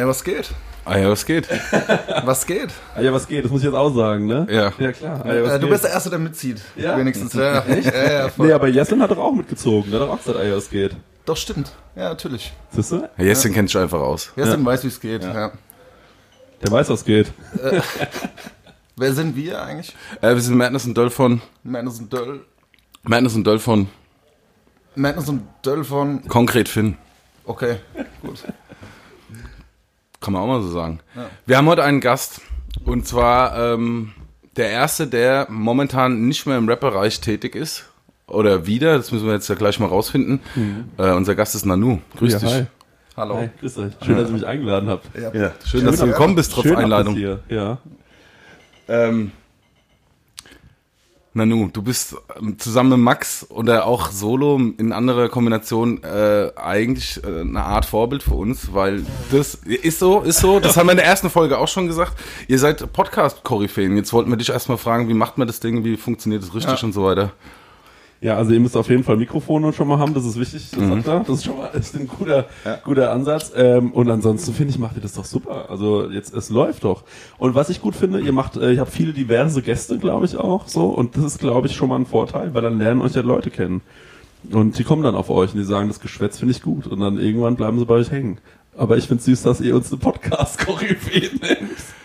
Ey, was geht? Ah ja, was geht? Was geht? Ah, ja, was geht? Das muss ich jetzt auch sagen, ne? Ja. Ja, klar. Ah, ja, was Äh, du geht? bist der Erste, der mitzieht. Ja? Wenigstens. Ja, Echt? Ja, ja, voll. Nee, aber Jessin hat doch auch mitgezogen. Der hat doch auch gesagt, ah, ja, was geht. Doch, stimmt. Ja, natürlich. Siehst du? Ja, Jessin kennt sich einfach aus. Jessin weiß, wie es geht. Ja. Der weiß, was geht. Wer sind wir eigentlich? Äh, wir sind Madness und Döll von. Madness und Döll. Madness und Döll von Madness und Döll von... Konkret Finn. Okay, gut. Kann man auch mal so sagen. Wir haben heute einen Gast. Und zwar ähm, der erste, der momentan nicht mehr im Rap-Bereich tätig ist. Oder wieder, das müssen wir jetzt ja gleich mal rausfinden. Äh, unser Gast ist Nanu. Grüß Ja, dich. hi. Hallo. Hi, grüß euch. Schön, dass ihr mich eingeladen habt. Ja. Ja, schön, dass du gekommen bist, trotz Schön Einladung. Ja. Ähm, Nanu, du bist ähm, zusammen mit Max oder auch solo in anderer Kombination äh, eigentlich äh, eine Art Vorbild für uns, weil das ist so, ist so, das haben wir in der ersten Folge auch schon gesagt. Ihr seid Podcast-Koryphäen. Jetzt wollten wir dich erstmal fragen, wie macht man das Ding, wie funktioniert das richtig Ja. und so weiter. Ja, also ihr müsst auf jeden Fall Mikrofone schon mal haben, das ist wichtig, das er. Das ist schon mal ist ein guter, guter Ansatz. Ähm, und ansonsten finde ich, macht ihr das doch super. Also jetzt, es läuft doch. Und was ich gut finde, ihr macht, äh, ihr habt viele diverse Gäste, glaube ich, auch so. Und das ist, glaube ich, schon mal ein Vorteil, weil dann lernen euch ja Leute kennen. Und die kommen dann auf euch und die sagen, das Geschwätz finde ich gut. Und dann irgendwann bleiben sie bei euch hängen. Aber ich finde süß, dass ihr uns eine Podcast-Koryphäe nennt.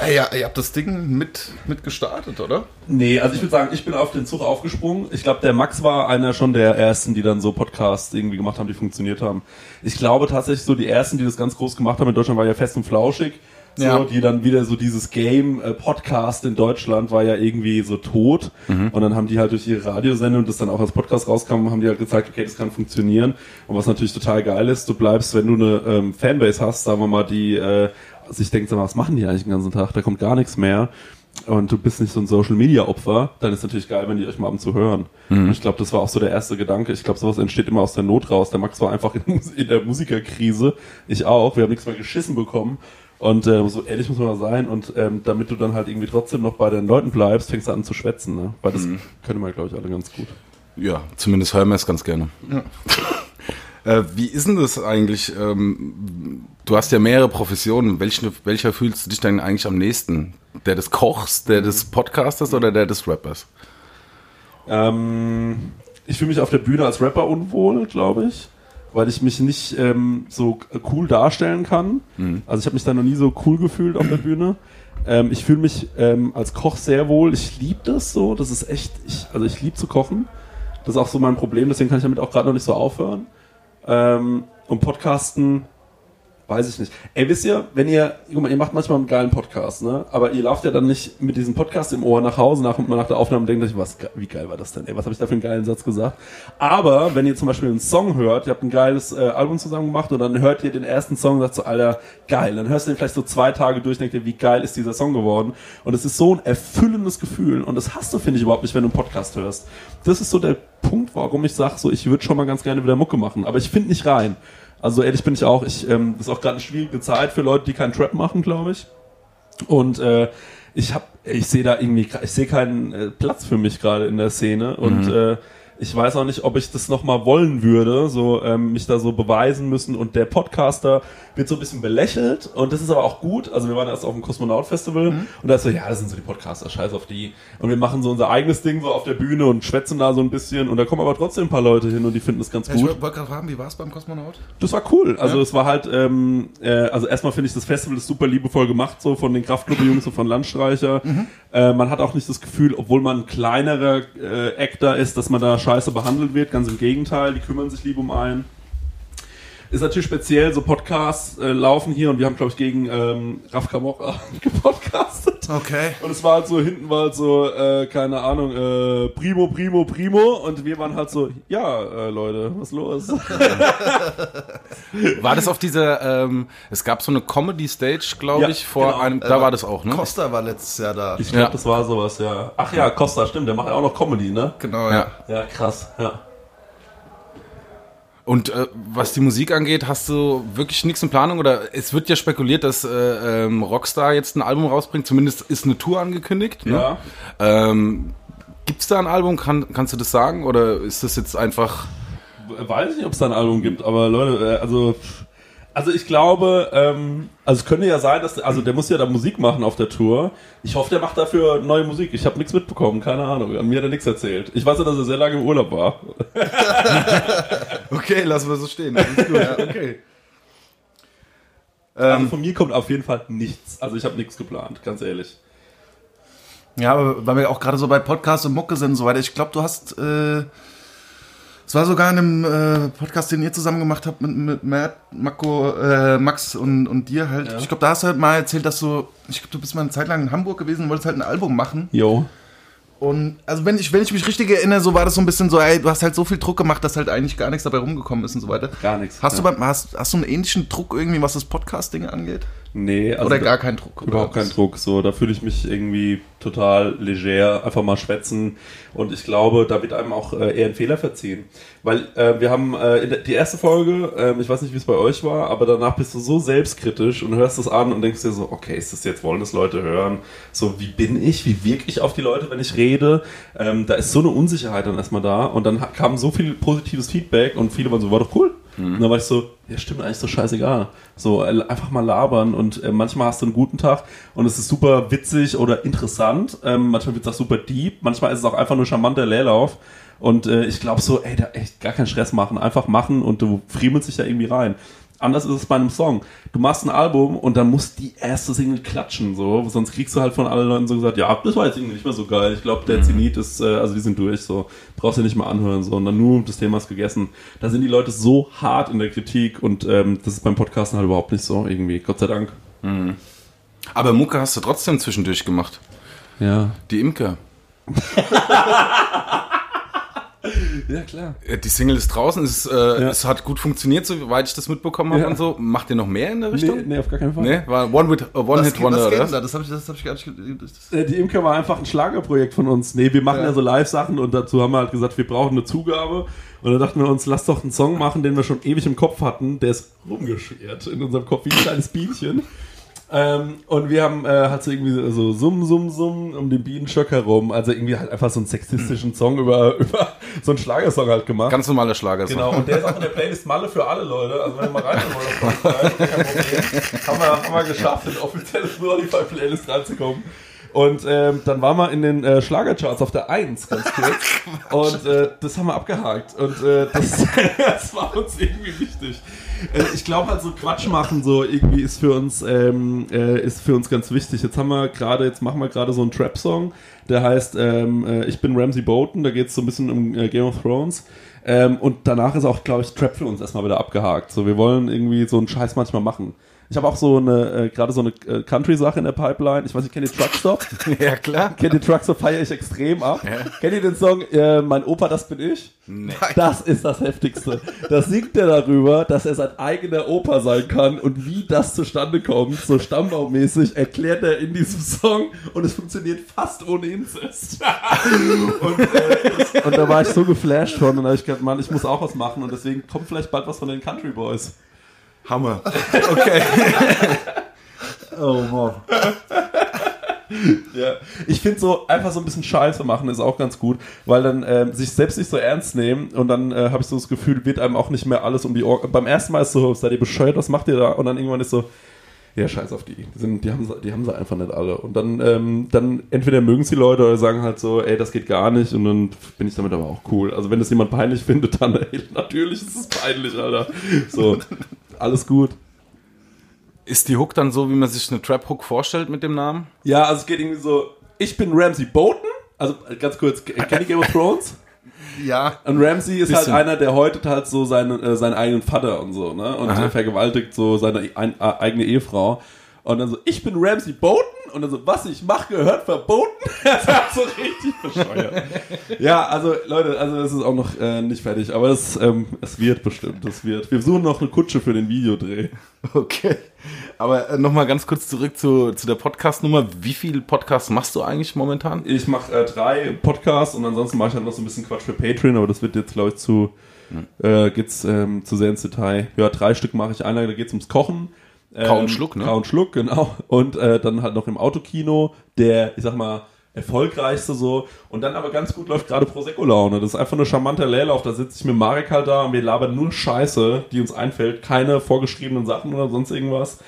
Ey, ja, ihr habt das Ding mit, mit gestartet, oder? Nee, also ich würde sagen, ich bin auf den Zug aufgesprungen. Ich glaube, der Max war einer schon der ersten, die dann so Podcasts irgendwie gemacht haben, die funktioniert haben. Ich glaube tatsächlich so die ersten, die das ganz groß gemacht haben in Deutschland, war ja fest und flauschig. So, Ja. die dann wieder so dieses Game äh, Podcast in Deutschland war ja irgendwie so tot und dann haben die halt durch ihre Radiosendung und das dann auch als Podcast rauskam, haben die halt gezeigt, okay, das kann funktionieren und was natürlich total geil ist, du bleibst, wenn du eine ähm, Fanbase hast, sagen wir mal, die äh, sich denkt, sag mal, was machen die eigentlich den ganzen Tag, da kommt gar nichts mehr und du bist nicht so ein Social Media Opfer, dann ist natürlich geil, wenn die euch mal ab und zu hören. Und ich glaube, das war auch so der erste Gedanke. Ich glaube, sowas entsteht immer aus der Not raus. Der Max war einfach in, der Musikerkrise, ich auch. Wir haben nichts mehr geschissen bekommen. Und äh, so ehrlich muss man mal sein. Und ähm, damit du dann halt irgendwie trotzdem noch bei den Leuten bleibst, fängst du an zu schwätzen. Ne? Weil das können wir, glaube ich, alle ganz gut. Ja, zumindest hören wir es ganz gerne. Äh, wie ist denn das eigentlich? Ähm, du hast ja mehrere Professionen. Welche, welcher fühlst du dich denn eigentlich am nächsten? Der des Kochs, der des Podcasters oder der des Rappers? Ähm, ich fühle mich auf der Bühne als Rapper unwohl, glaube ich, weil ich mich nicht ähm, so cool darstellen kann. Also ich habe mich da noch nie so cool gefühlt auf der Bühne. Ähm, ich fühle mich ähm, als Koch sehr wohl. Ich liebe das so. Das ist echt, ich, also ich liebe zu kochen. Das ist auch so mein Problem, deswegen kann ich damit auch gerade noch nicht so aufhören. Ähm, und Podcasten, weiß ich nicht. Ey, wisst ihr, wenn ihr, guck mal, ihr macht manchmal einen geilen Podcast, ne? Aber ihr lauft ja dann nicht mit diesem Podcast im Ohr nach Hause nach, nach der Aufnahme und denkt euch, was, wie geil war das denn? Ey, was habe ich da für einen geilen Satz gesagt? Aber wenn ihr zum Beispiel einen Song hört, ihr habt ein geiles äh, Album zusammen gemacht und dann hört ihr den ersten Song und sagt so, Alter, geil. Dann hörst du den vielleicht so zwei Tage durch, denkt ihr, wie geil ist dieser Song geworden? Und es ist so ein erfüllendes Gefühl und das hast du, finde ich, überhaupt nicht, wenn du einen Podcast hörst. Das ist so der Punkt, warum ich sage, so, ich würde schon mal ganz gerne wieder Mucke machen, aber ich finde nicht rein. Also ehrlich bin ich auch. Ich, ähm, das ist auch gerade eine schwierige Zeit für Leute, die keinen Trap machen, glaube ich. Und äh, ich habe, ich sehe da irgendwie, ich sehe keinen äh, Platz für mich gerade in der Szene und äh, ich weiß auch nicht, ob ich das nochmal wollen würde, so ähm, mich da so beweisen müssen. Und der Podcaster wird so ein bisschen belächelt und das ist aber auch gut. Also wir waren erst auf dem Kosmonaut-Festival und da ist so, ja, das sind so die Podcaster, scheiß auf die. Und wir machen so unser eigenes Ding so auf der Bühne und schwätzen da so ein bisschen und da kommen aber trotzdem ein paar Leute hin und die finden das ganz Ich gut. wollte gerade fragen, wie war es beim Kosmonaut? Das war cool. Also es war halt, ähm, äh, also erstmal finde ich das Festival ist super liebevoll gemacht, so von den Kraftklub-Jungs und von Landstreicher. Äh, man hat auch nicht das Gefühl, obwohl man ein kleinerer äh, Actor ist, dass man da scheiße behandelt wird. Ganz im Gegenteil, die kümmern sich lieb um einen. Ist natürlich speziell, so Podcasts äh, laufen hier und wir haben, glaube ich, gegen ähm, Raf Kamora gepodcastet. Okay. Und es war halt so, hinten war halt so, äh, keine Ahnung, äh, Primo, Primo, Primo. Und wir waren halt so, ja, äh, Leute, was los? War das auf dieser, ähm, es gab so eine Comedy-Stage, glaube Ja, ich, vor genau. einem, da war das auch, ne? Costa war letztes Jahr da. Ich glaube, Ja. das war sowas, ja. Ach ja, Costa, stimmt, der macht ja auch noch Comedy, ne? Genau, Ja. Ja, krass, ja. Und äh, was die Musik angeht, hast du wirklich nichts in Planung? Oder es wird ja spekuliert, dass äh, ähm, Rockstar jetzt ein Album rausbringt. Zumindest ist eine Tour angekündigt. Ne? Ja. Ähm, Gibt es da ein Album? Kann, kannst du das sagen? Oder ist das jetzt einfach... Weiß ich nicht, ob es da ein Album gibt, aber Leute, äh, also Also ich glaube, ähm, also es könnte ja sein, dass also der muss ja da Musik machen auf der Tour. Ich hoffe, der macht dafür neue Musik. Ich habe nichts mitbekommen, keine Ahnung. An mir hat er nichts erzählt. Ich weiß ja, dass er sehr lange im Urlaub war. Okay, lassen wir so stehen. Gut, ja, okay. Also von mir kommt auf jeden Fall nichts. Also ich habe nichts geplant, ganz ehrlich. Ja, aber weil wir auch gerade so bei Podcasts und Mucke sind und so weiter. Ich glaube, du hast, äh, es war sogar in einem äh, Podcast, den ihr zusammen gemacht habt mit, mit Matt, Mako, äh, Max und, und dir halt. Ja. Ich glaube, da hast du halt mal erzählt, dass du, ich glaube, du bist mal eine Zeit lang in Hamburg gewesen und wolltest halt ein Album machen. Jo. Und also wenn ich, wenn ich mich richtig erinnere, so war das so ein bisschen so, ey, du hast halt so viel Druck gemacht, dass halt eigentlich gar nichts dabei rumgekommen ist und so weiter. Gar nichts. Hast ja. du beim, hast, hast du einen ähnlichen Druck irgendwie, was das Podcasting angeht? Nee, also Oder gar keinen Druck? Überhaupt keinen Druck. So, da fühle ich mich irgendwie total leger, einfach mal schwätzen. Und ich glaube, da wird einem auch äh, eher ein Fehler verziehen. Weil äh, wir haben äh, in der, die erste Folge, ähm, ich weiß nicht, wie es bei euch war, aber danach bist du so selbstkritisch und hörst es an und denkst dir so, okay, ist das jetzt, wollen das Leute hören? So, wie bin ich? Wie wirke ich auf die Leute, wenn ich rede? Ähm, da ist so eine Unsicherheit dann erstmal da. Und dann kam so viel positives Feedback und viele waren so, war doch cool. Und dann war ich so, ja stimmt, eigentlich so scheißegal. So, äh, einfach mal labern und äh, manchmal hast du einen guten Tag und es ist super witzig oder interessant. Ähm, manchmal wird es auch super deep, manchmal ist es auch einfach nur charmanter Leerlauf. Und äh, ich glaube so, ey, da echt gar keinen Stress machen, einfach machen und du friemelst dich da irgendwie rein. Anders ist es bei einem Song. Du machst ein Album und dann muss die erste Single klatschen, so. Sonst kriegst du halt von allen Leuten so gesagt, ja, das war jetzt irgendwie nicht mehr so geil. Ich glaube, der Zenit ist, äh, also die sind durch, so. Brauchst du nicht mal anhören, so. Und dann nur, das Thema ist gegessen. Da sind die Leute so hart in der Kritik und ähm, das ist beim Podcasten halt überhaupt nicht so, irgendwie. Gott sei Dank. Aber Mucke hast du trotzdem zwischendurch gemacht. Ja. Die Imker. Ja, klar. Die Single ist draußen, es, äh, es hat gut funktioniert, soweit ich das mitbekommen habe Ja. und so. Macht ihr noch mehr in der Nee, Richtung? nee, auf gar keinen Fall. Nee, war One, with, uh, one was, Hit Wonder, oder? da? Das habe ich, das hab ich gar nicht. Das, Äh, Die Imker war einfach ein Schlagerprojekt von uns. Nee, wir machen ja, Ja. so Live-Sachen und dazu haben wir halt gesagt, wir brauchen eine Zugabe. Und dann dachten wir uns, lass doch einen Song machen, den wir schon ewig im Kopf hatten. Der ist rumgeschwert in unserem Kopf wie ein kleines Bienchen. Ähm, und wir haben äh, halt so irgendwie so Summ, Summ, Summ um den Bienenstöck herum. Also irgendwie halt einfach so einen sexistischen Song über, über so einen Schlagersong halt gemacht. Ganz normaler Schlager. Genau, und der ist auch in der Playlist Malle für alle Leute. Also wenn ihr mal rein wollt. Haben wir, haben wir geschafft, in die offizielle Spotify-Playlist reinzukommen. Und ähm, dann waren wir in den äh, Schlagercharts auf der 1, ganz kurz. Und äh, das haben wir abgehakt. Und äh, das, das war uns irgendwie wichtig. Äh, ich glaube halt so Quatsch machen so irgendwie ist für uns ähm, äh, ist für uns ganz wichtig. Jetzt haben wir gerade jetzt machen wir gerade so einen Trap Song, der heißt ähm, äh, ich bin Ramsey Bolton, da geht es so ein bisschen um äh, Game of Thrones. Ähm, und danach ist auch glaube ich Trap für uns erstmal wieder abgehakt. So wir wollen irgendwie so einen Scheiß manchmal machen. Ich habe auch so eine äh, gerade so eine äh, Country Sache in der Pipeline. Ich weiß nicht, kennt ihr Truckstop? ja, klar. Kennt ihr Truckstop feiere ich extrem ab. Kennt ihr den Song äh, Mein Opa, das bin ich? Das ist das Heftigste. Da singt er darüber, dass er sein eigener Opa sein kann und wie das zustande kommt, so stammbaummäßig, erklärt er in diesem Song und es funktioniert fast ohne Inzest. und, äh, das, und da war ich so geflasht von und da habe ich gedacht, Mann, ich muss auch was machen und deswegen kommt vielleicht bald was von den Country Boys. Hammer. Okay. Oh Mann. ja. Ich finde so einfach so ein bisschen Scheiße machen ist auch ganz gut, weil dann ähm, sich selbst nicht so ernst nehmen und dann äh, habe ich so das Gefühl, wird einem auch nicht mehr alles um die Ohren. Beim ersten Mal ist so, seid ihr bescheuert, was macht ihr da? Und dann irgendwann ist so, ja, scheiß auf die. Die, sind, die, haben, sie- die haben sie einfach nicht alle. Und dann, ähm, dann entweder mögen sie Leute oder sagen halt so, ey, das geht gar nicht. Und dann bin ich damit aber auch cool. Also wenn das jemand peinlich findet, dann ey, natürlich ist es peinlich, Alter. So, alles gut. Ist die Hook dann so, wie man sich eine Trap-Hook vorstellt mit dem Namen? Ja, also es geht irgendwie so, ich bin Ramsey Bolton. Also ganz kurz, kennt ihr Game of Thrones? ja. Und Ramsey ist Bisschen. halt einer, der häutet halt so seinen, äh, seinen eigenen Vater und so, ne? Und Aha. vergewaltigt so seine ein, äh, eigene Ehefrau. Und dann so, ich bin Ramsey Bolton. Und dann so, was ich mache, gehört verboten. Das ist halt so richtig bescheuert. ja, also Leute, also es ist auch noch äh, nicht fertig, aber es, ähm, es wird bestimmt, es wird. Wir suchen noch eine Kutsche für den Videodreh. Okay. Aber äh, nochmal ganz kurz zurück zu, zu der Podcast-Nummer. Wie viele Podcasts machst du eigentlich momentan? Ich mache äh, drei Podcasts und ansonsten mache ich halt noch so ein bisschen Quatsch für Patreon, aber das wird jetzt, glaube ich, zu, äh, geht's ähm, zu sehr ins Detail. Ja, drei Stück mache ich. Einer, da geht's ums Kochen. Ähm, Kau und Schluck, ne? Kau und Schluck, genau. Und äh, dann halt noch im Autokino, der, ich sag mal, erfolgreichste so. Und dann aber ganz gut läuft gerade Prosecco-Laune. Das ist einfach nur charmanter Leerlauf. Da sitze ich mit Marek halt da und wir labern nur Scheiße, die uns einfällt. Keine vorgeschriebenen Sachen oder sonst irgendwas.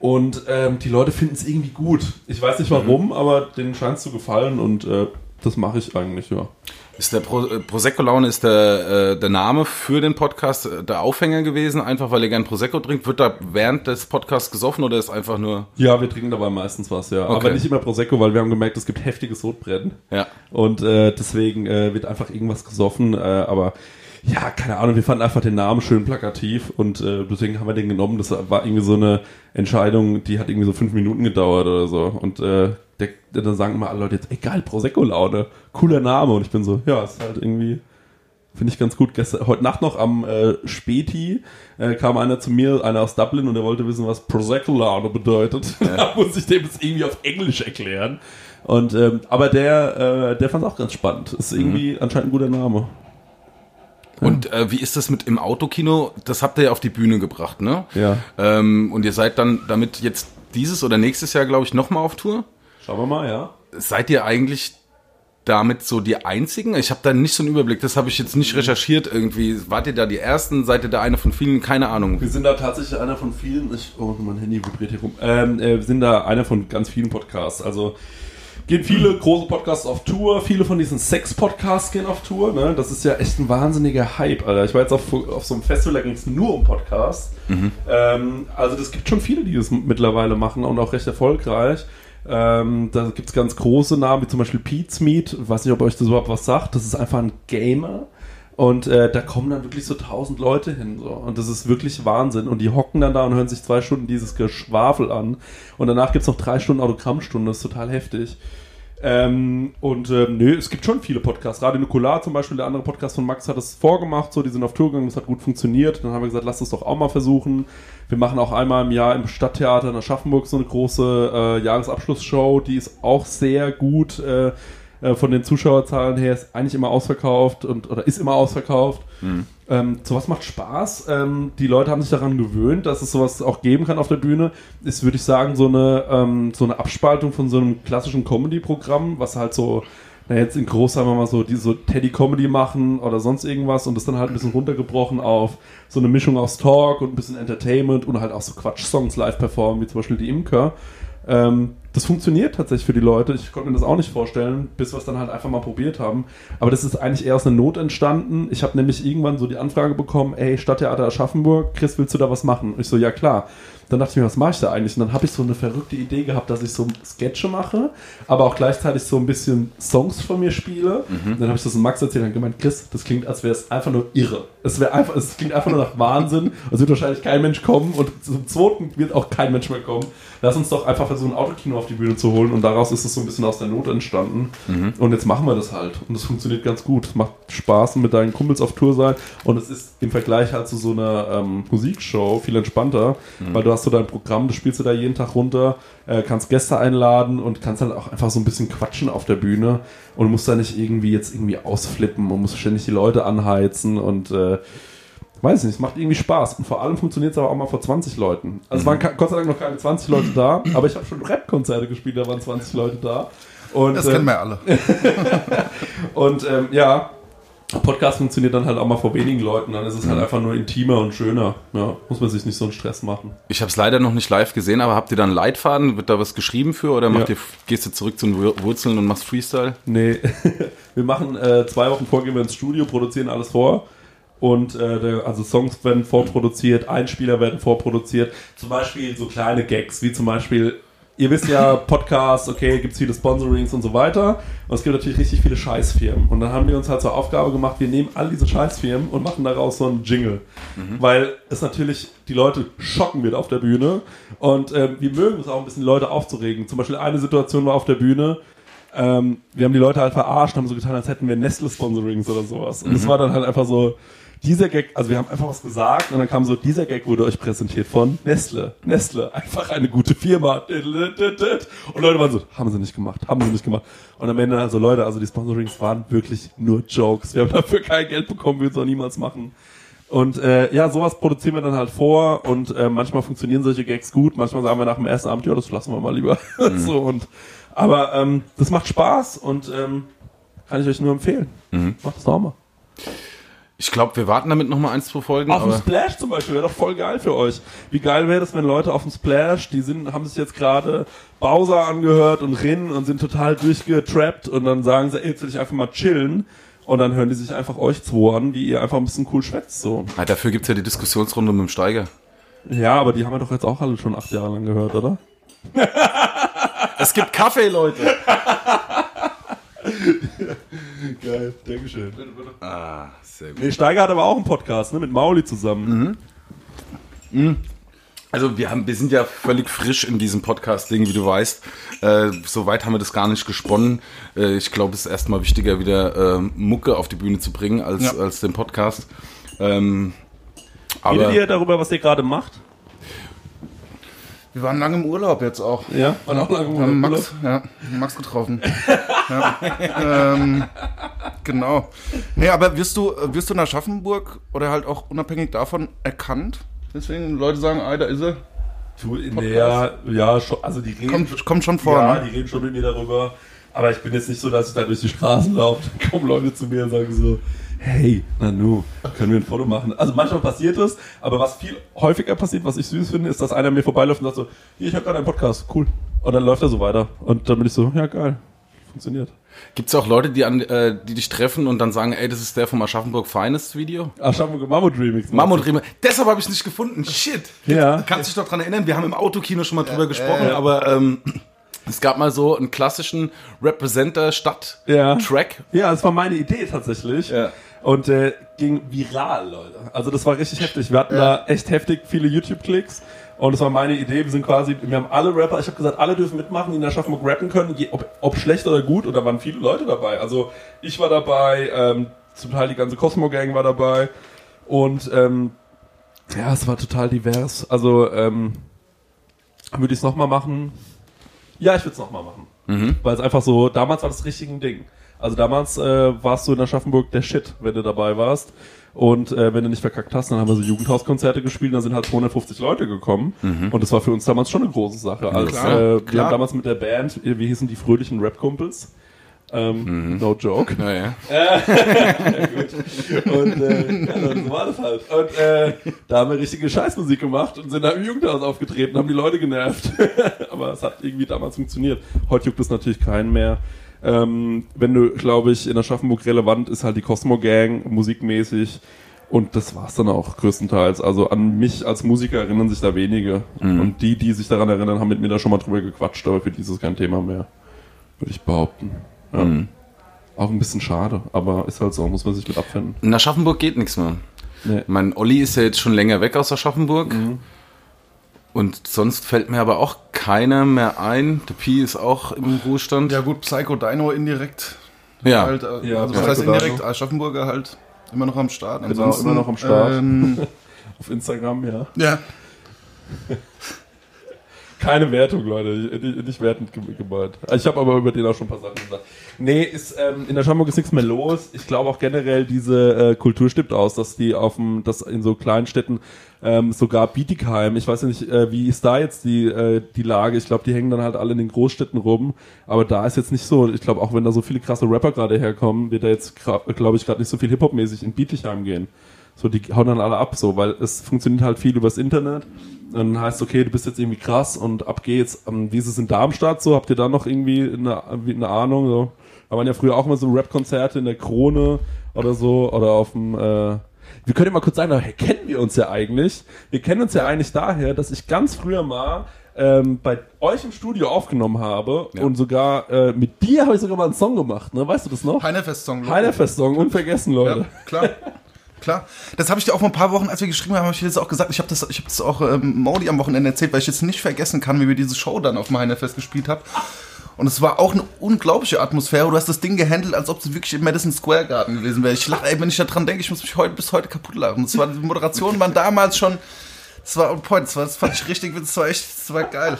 Und ähm, die Leute finden es irgendwie gut. Ich weiß nicht warum, aber denen scheint es zu gefallen und äh, das mache ich eigentlich, ja. Ist der Pro äh, Prosecco Laune ist der, äh, der Name für den Podcast äh, der Aufhänger gewesen, einfach weil ihr gern Prosecco trinkt? Wird da während des Podcasts gesoffen oder ist einfach nur. Ja, wir trinken dabei meistens was, ja. Okay. Aber nicht immer Prosecco, weil wir haben gemerkt, es gibt heftiges Sodbrennen. Ja. Und äh, deswegen äh, wird einfach irgendwas gesoffen. Äh, aber ja, keine Ahnung, wir fanden einfach den Namen schön plakativ und äh, deswegen haben wir den genommen. Das war irgendwie so eine Entscheidung, die hat irgendwie so fünf Minuten gedauert oder so. Und äh, der, dann sagen immer alle Leute jetzt, ey geil, Prosecco-Laune, cooler Name. Und ich bin so, ja, ist halt irgendwie, finde ich ganz gut. Gestern, heute Nacht noch am äh, Späti äh, kam einer zu mir, einer aus Dublin, und der wollte wissen, was Prosecco-Laune bedeutet. da muss ich dem das irgendwie auf Englisch erklären. Und ähm, aber der, äh, der fand es auch ganz spannend. Ist irgendwie anscheinend ein guter Name. Und äh, wie ist das mit im Autokino? Das habt ihr ja auf die Bühne gebracht, ne? Ja. Ähm, und ihr seid dann damit jetzt dieses oder nächstes Jahr, glaube ich, nochmal auf Tour. Schauen wir mal, ja. Seid ihr eigentlich damit so die einzigen? Ich habe da nicht so einen Überblick, das habe ich jetzt nicht recherchiert irgendwie. Wart ihr da die Ersten? Seid ihr da einer von vielen? Keine Ahnung. Wir sind da tatsächlich einer von vielen. Ich, oh, mein Handy vibriert hier rum. Ähm, äh, wir sind da einer von ganz vielen Podcasts. Also gehen viele große Podcasts auf Tour. Viele von diesen Sex-Podcasts gehen auf Tour. Ne? Das ist ja echt ein wahnsinniger Hype, Alter. Ich war jetzt auf, auf so einem Festival, da ging es nur um Podcasts. Ähm, also das gibt schon viele, die das mittlerweile machen und auch recht erfolgreich. Ähm, da gibt es ganz große Namen, wie zum Beispiel Pete's Meat. Ich weiß nicht, ob euch das überhaupt was sagt. Das ist einfach ein Gamer. Und äh, da kommen dann wirklich so tausend Leute hin. So. Und das ist wirklich Wahnsinn. Und die hocken dann da und hören sich zwei Stunden dieses Geschwafel an. Und danach gibt's noch drei Stunden Autogrammstunde. Das ist total heftig. Ähm, und ähm, nö, es gibt schon viele Podcasts. Radio Nukular zum Beispiel, der andere Podcast von Max hat es vorgemacht, so, die sind auf Tour gegangen, das hat gut funktioniert. Dann haben wir gesagt, lass das doch auch mal versuchen. Wir machen auch einmal im Jahr im Stadttheater in Aschaffenburg so eine große äh, Jahresabschlussshow, die ist auch sehr gut. Äh, äh, von den Zuschauerzahlen her ist eigentlich immer ausverkauft und oder ist immer ausverkauft. Ähm, sowas macht Spaß. Ähm, die Leute haben sich daran gewöhnt, dass es sowas auch geben kann auf der Bühne. Ist, würde ich sagen, so eine, ähm, so eine Abspaltung von so einem klassischen Comedy-Programm, was halt so, na jetzt in groß sagen wir mal so, die so Teddy-Comedy machen oder sonst irgendwas und das dann halt ein bisschen runtergebrochen auf so eine Mischung aus Talk und ein bisschen Entertainment und halt auch so Quatsch-Songs live performen, wie zum Beispiel die Imker. Ähm, das funktioniert tatsächlich für die Leute. Ich konnte mir das auch nicht vorstellen, bis wir es dann halt einfach mal probiert haben. Aber das ist eigentlich eher aus einer Not entstanden. Ich habe nämlich irgendwann so die Anfrage bekommen, ey, Stadttheater Aschaffenburg, Chris, willst du da was machen? Und ich so, ja klar. Dann dachte ich mir, was mache ich da eigentlich? Und dann habe ich so eine verrückte Idee gehabt, dass ich so Sketche mache, aber auch gleichzeitig so ein bisschen Songs von mir spiele. Und dann habe ich das Max erzählt und gemeint, Chris, das klingt, als wäre es einfach nur irre. Es wäre einfach, es klingt einfach nur nach Wahnsinn. Es wird wahrscheinlich kein Mensch kommen und zum zweiten wird auch kein Mensch mehr kommen. Lass uns doch einfach versuchen, ein Autokino auf die Bühne zu holen und daraus ist es so ein bisschen aus der Not entstanden. Und jetzt machen wir das halt. Und es funktioniert ganz gut. Es macht Spaß, mit deinen Kumpels auf Tour sein. Und es ist im Vergleich halt zu so einer ähm, Musikshow viel entspannter, weil du hast so dein Programm, das spielst du da jeden Tag runter, äh, kannst Gäste einladen und kannst dann auch einfach so ein bisschen quatschen auf der Bühne und musst da nicht irgendwie jetzt irgendwie ausflippen und musst ständig die Leute anheizen und äh, weiß nicht, es macht irgendwie Spaß. Und vor allem funktioniert es aber auch mal vor 20 Leuten. Also es waren ke- Gott sei Dank noch keine 20 Leute da, aber ich habe schon Rap-Konzerte gespielt, da waren 20 Leute da. Und, Das äh, kennen wir alle. und ähm, ja, Podcast funktioniert dann halt auch mal vor wenigen Leuten, dann ist es halt einfach nur intimer und schöner. Ja, muss man sich nicht so einen Stress machen. Ich habe es leider noch nicht live gesehen, aber habt ihr da einen Leitfaden? Wird da was geschrieben für oder macht Ja. ihr, gehst du zurück zu den Wur- Wurzeln und machst Freestyle? Nee, wir machen äh, zwei Wochen vor, gehen wir ins Studio, produzieren alles vor. Und äh, der, also Songs werden vorproduziert, Einspieler werden vorproduziert. Zum Beispiel so kleine Gags, wie zum Beispiel, ihr wisst ja, Podcasts, okay, gibt's viele Sponsorings und so weiter. Und es gibt natürlich richtig viele Scheißfirmen. Und dann haben wir uns halt zur Aufgabe gemacht, wir nehmen all diese Scheißfirmen und machen daraus so einen Jingle. Weil es natürlich die Leute schocken wird auf der Bühne. Und ähm, wir mögen es auch ein bisschen, Leute aufzuregen. Zum Beispiel eine Situation war auf der Bühne, ähm, wir haben die Leute halt verarscht, haben so getan, als hätten wir Nestle-Sponsorings oder sowas. Und es war dann halt einfach so, dieser Gag, also wir haben einfach was gesagt und dann kam so, dieser Gag wurde euch präsentiert von Nestle. Nestle, einfach eine gute Firma. Und Leute waren so, haben sie nicht gemacht, haben sie nicht gemacht. Und am Ende, also Leute, also die Sponsorings waren wirklich nur Jokes. Wir haben dafür kein Geld bekommen, würden es auch niemals machen. Und äh, ja, sowas produzieren wir dann halt vor und äh, manchmal funktionieren solche Gags gut, manchmal sagen wir nach dem ersten Abend, ja, das lassen wir mal lieber. so und aber ähm, das macht Spaß und ähm, kann ich euch nur empfehlen. Macht das nochmal. Ich glaube, wir warten damit noch mal ein, zwei Folgen. Auf dem Splash zum Beispiel wäre doch voll geil für euch. Wie geil wäre das, wenn Leute auf dem Splash, die sind, haben sich jetzt gerade Bowser angehört und Rin und sind total durchgetrappt und dann sagen sie, ey, jetzt will ich einfach mal chillen. Und dann hören die sich einfach euch zwei an, wie ihr einfach ein bisschen cool schwätzt. So. Ah, dafür gibt's ja die Diskussionsrunde mit dem Steiger. Ja, aber die haben wir doch jetzt auch alle schon acht Jahre lang gehört, oder? Es gibt Kaffee, Leute. Geil, Dankeschön. Ah, sehr gut. Nee, Steiger hat aber auch einen Podcast, ne, mit Mauli zusammen. Also wir haben, wir sind ja völlig frisch in diesem Podcast-Ding, wie du weißt. Äh, Soweit haben wir das gar nicht gesponnen. Äh, ich glaube, es ist erstmal wichtiger, wieder äh, Mucke auf die Bühne zu bringen, als, Ja. als den Podcast. Ähm, aber Redet ihr darüber, was ihr gerade macht? Wir waren lange im Urlaub jetzt auch. Ja, waren auch lange Wir haben Max, ja, Max getroffen. ja. ähm, genau. Nee, aber wirst du, wirst du in Aschaffenburg oder halt auch unabhängig davon erkannt? Deswegen Leute sagen, ah, da ist er. Du, ja, ja, schon, also die reden, Kommt, kommt schon vor, ja, ne? die reden schon mit mir darüber. Aber ich bin jetzt nicht so, dass ich da durch die Straßen laufe. Dann kommen Leute zu mir und sagen so, hey, Nanu, können wir ein Foto machen? Also manchmal passiert das, aber was viel häufiger passiert, was ich süß finde, ist, dass einer mir vorbeiläuft und sagt so, hier, ich habe gerade einen Podcast, cool. Und dann läuft er so weiter. Und dann bin ich so, ja geil, funktioniert. gibt's auch Leute, die, an, äh, die dich treffen und dann sagen, ey, das ist der vom Aschaffenburg Finest Video? Aschaffenburg Mammut Remix. Mammut Riemen. Deshalb habe ich nicht gefunden. Shit. Ja. Kannst dich doch dran erinnern? Wir haben im Autokino schon mal drüber gesprochen, aber ähm, es gab mal so einen klassischen Representer Stadt Ja. Track. Ja, das war meine Idee tatsächlich. Ja. Und äh, ging viral, Leute. Also das war richtig heftig. Wir hatten da echt heftig viele YouTube-Klicks. Und das war meine Idee. Wir sind quasi, wir haben alle Rapper, ich habe gesagt, alle dürfen mitmachen, die in Aschaffenburg rappen können, je, ob, ob schlecht oder gut. Und da waren viele Leute dabei. Also ich war dabei, ähm, zum Teil die ganze Cosmo-Gang war dabei. Und ähm, ja, es war total divers. Also ähm, würde ich es nochmal machen? Ja, ich würde es nochmal machen. Weil es einfach so, damals war das richtig ein Ding. Also damals äh, warst du in Aschaffenburg der Shit, wenn du dabei warst. Und äh, wenn du nicht verkackt hast, dann haben wir so Jugendhauskonzerte gespielt, und da sind halt 250 Leute gekommen. Und das war für uns damals schon eine große Sache. Als, klar, äh, wir klar. haben damals mit der Band, äh, wie hießen die fröhlichen Rap-Kumpels? Ähm, No joke. Naja. Und äh, ja, dann so war das halt. Und äh, da haben wir richtige Scheißmusik gemacht und sind da im Jugendhaus aufgetreten, haben die Leute genervt. Aber es hat irgendwie damals funktioniert. Heute juckt es natürlich keinen mehr. Ähm, wenn du, glaube ich, in Aschaffenburg relevant ist halt die Cosmo Gang, musikmäßig. Und das war's dann auch größtenteils. Also an mich als Musiker erinnern sich da wenige. Und die, die sich daran erinnern, haben mit mir da schon mal drüber gequatscht, aber für dieses kein Thema mehr. Würde ich behaupten. Ja. Auch ein bisschen schade, aber ist halt so, muss man sich mit abfinden. In Aschaffenburg geht nichts mehr. Nee. Mein Olli ist ja jetzt schon länger weg aus Aschaffenburg. Mhm. Und sonst fällt mir aber auch keiner mehr ein. Der Pi ist auch im Ruhestand. Ja gut, Psycho Dino indirekt. Ja. Halt, äh, Ja, also was Psycho heißt indirekt? Dino. Aschaffenburger halt immer noch am Start. Genau, immer noch am Start. Ähm, Auf Instagram, ja. ja, Keine Wertung, Leute. Nicht, wertend ge- gemeint. Ich habe aber über den auch schon ein paar Sachen gesagt. Nee, ist, ähm, in der Schamburg ist nichts mehr los. Ich glaube auch generell, diese äh, Kultur stimmt aus, dass die auf dem, dass in so kleinen Städten, ähm, sogar Bietigheim, ich weiß ja nicht, äh, wie ist da jetzt die, äh, die Lage? Ich glaube, die hängen dann halt alle in den Großstädten rum. Aber da ist jetzt nicht so, ich glaube, auch wenn da so viele krasse Rapper gerade herkommen, wird da jetzt, glaube ich, gerade nicht so viel Hip-Hop-mäßig in Bietigheim gehen. So, die hauen dann alle ab, so, weil es funktioniert halt viel übers Internet. Dann heißt, okay, du bist jetzt irgendwie krass und ab geht's. Ähm, Wie ist es in Darmstadt so? Habt ihr da noch irgendwie eine, eine Ahnung? So? Da waren ja früher auch immer so Rap-Konzerte in der Krone oder so, oder auf dem, äh, wir können ja mal kurz sagen, hey, kennen wir uns ja eigentlich? Wir kennen uns ja eigentlich daher, dass ich ganz früher mal ähm, bei euch im Studio aufgenommen habe Ja. und sogar äh, mit dir habe ich sogar mal einen Song gemacht, ne? Weißt du das noch? Heinefest-Song. Heilerfest-Song, unvergessen, Leute. Ja, klar. Klar. Das habe ich dir auch vor ein paar Wochen, als wir geschrieben haben, habe ich dir das auch gesagt. Ich habe das, habe das auch ähm, Maudi am Wochenende erzählt, weil ich jetzt nicht vergessen kann, wie wir diese Show dann auf dem Heinefest gespielt haben. Und es war auch eine unglaubliche Atmosphäre. Du hast das Ding gehandelt, als ob es wirklich im Madison Square Garden gewesen wäre. Ich lache, ey, wenn ich da dran denke, ich muss mich heute bis heute kaputt lachen. Das war, die Moderationen waren damals schon Das war on point, das, war, das fand ich richtig, das war echt, das war geil.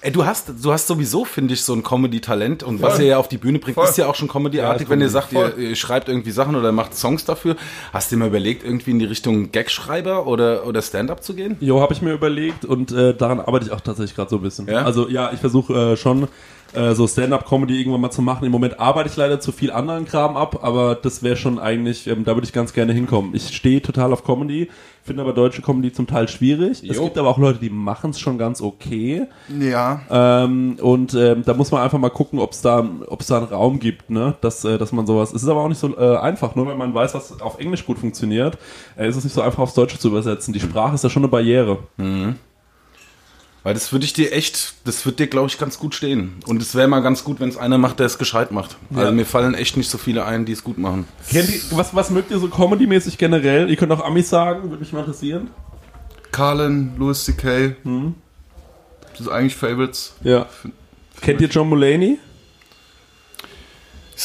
Ey, du hast, du hast sowieso, finde ich, so ein Comedy-Talent und was ihr ja auf die Bühne bringt, Voll. ist ja auch schon Comedy-artig, Ja, wenn ihr sagt, ihr, ihr schreibt irgendwie Sachen oder macht Songs dafür. Hast du dir mal überlegt, irgendwie in die Richtung Gagschreiber oder, oder Stand-up zu gehen? Jo, habe ich mir überlegt und äh, daran arbeite ich auch tatsächlich gerade so ein bisschen. Ja? Also ja, ich versuche äh, schon äh, so Stand-up-Comedy irgendwann mal zu machen. Im Moment arbeite ich leider zu viel anderen Kram ab, aber das wäre schon eigentlich, ähm, da würde ich ganz gerne hinkommen. Ich stehe total auf Comedy, finde aber deutsche Comedy zum Teil schwierig. Es Jo. gibt aber auch Leute, die machen es schon ganz okay. Ja. Ähm, und ähm, da muss man einfach mal gucken, ob es da, ob's da einen Raum gibt, ne? dass, äh, dass man sowas. Es ist aber auch nicht so äh, einfach, nur wenn man weiß, was auf Englisch gut funktioniert, äh, ist es nicht so einfach aufs Deutsche zu übersetzen. Die Sprache ist ja schon eine Barriere. Weil das würde ich dir echt, das wird dir, glaube ich, ganz gut stehen. Und es wäre mal ganz gut, wenn es einer macht, der es gescheit macht. Also mir fallen echt nicht so viele ein, die es gut machen. Kennt ihr, was, was mögt ihr so Comedy-mäßig generell? Ihr könnt auch Amis sagen, würde mich mal interessieren. Carlin, Louis C.K. Hm. Das sind eigentlich Favorites. Ja. Kennt ihr John Mulaney?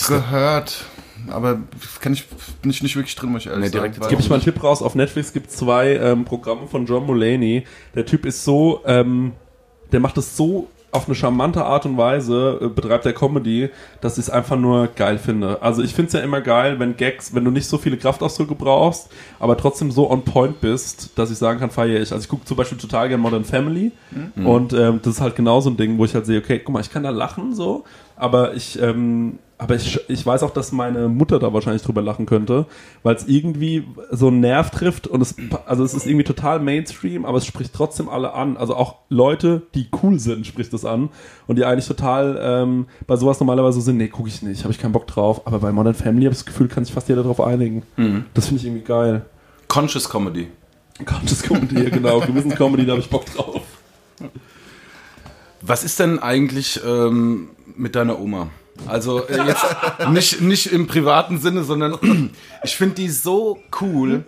Gehört. Aber kenn ich, bin ich nicht wirklich drin, muss ich ehrlich Nee, direkt sagen. jetzt Gebe ich mal einen Tipp raus. Auf Netflix gibt es zwei ähm, Programme von John Mulaney. Der Typ ist so, ähm, der macht es so auf eine charmante Art und Weise, äh, betreibt der Comedy, dass ich es einfach nur geil finde. Also ich finde es ja immer geil, wenn Gags, wenn du nicht so viele Kraftausdrücke brauchst, aber trotzdem so on point bist, dass ich sagen kann, feiere ich. Also ich gucke zum Beispiel total gerne Modern Family und ähm, das ist halt genau so ein Ding, wo ich halt sehe, okay, guck mal, ich kann da lachen so, aber ich, ähm, aber ich, ich weiß auch, dass meine Mutter da wahrscheinlich drüber lachen könnte, weil es irgendwie so einen Nerv trifft und es, also es ist irgendwie total Mainstream, aber es spricht trotzdem alle an. Also auch Leute, die cool sind, spricht es an und die eigentlich total ähm, bei sowas normalerweise so sind, nee, gucke ich nicht, habe ich keinen Bock drauf. Aber bei Modern Family habe ich das Gefühl, kann sich fast jeder darauf einigen. Das finde ich irgendwie geil. Conscious Comedy. Conscious Comedy, genau, Gewissenscomedy, da habe ich Bock drauf. Was ist denn eigentlich ähm, mit deiner Oma? Also äh, jetzt nicht, nicht im privaten Sinne, sondern ich finde die so cool.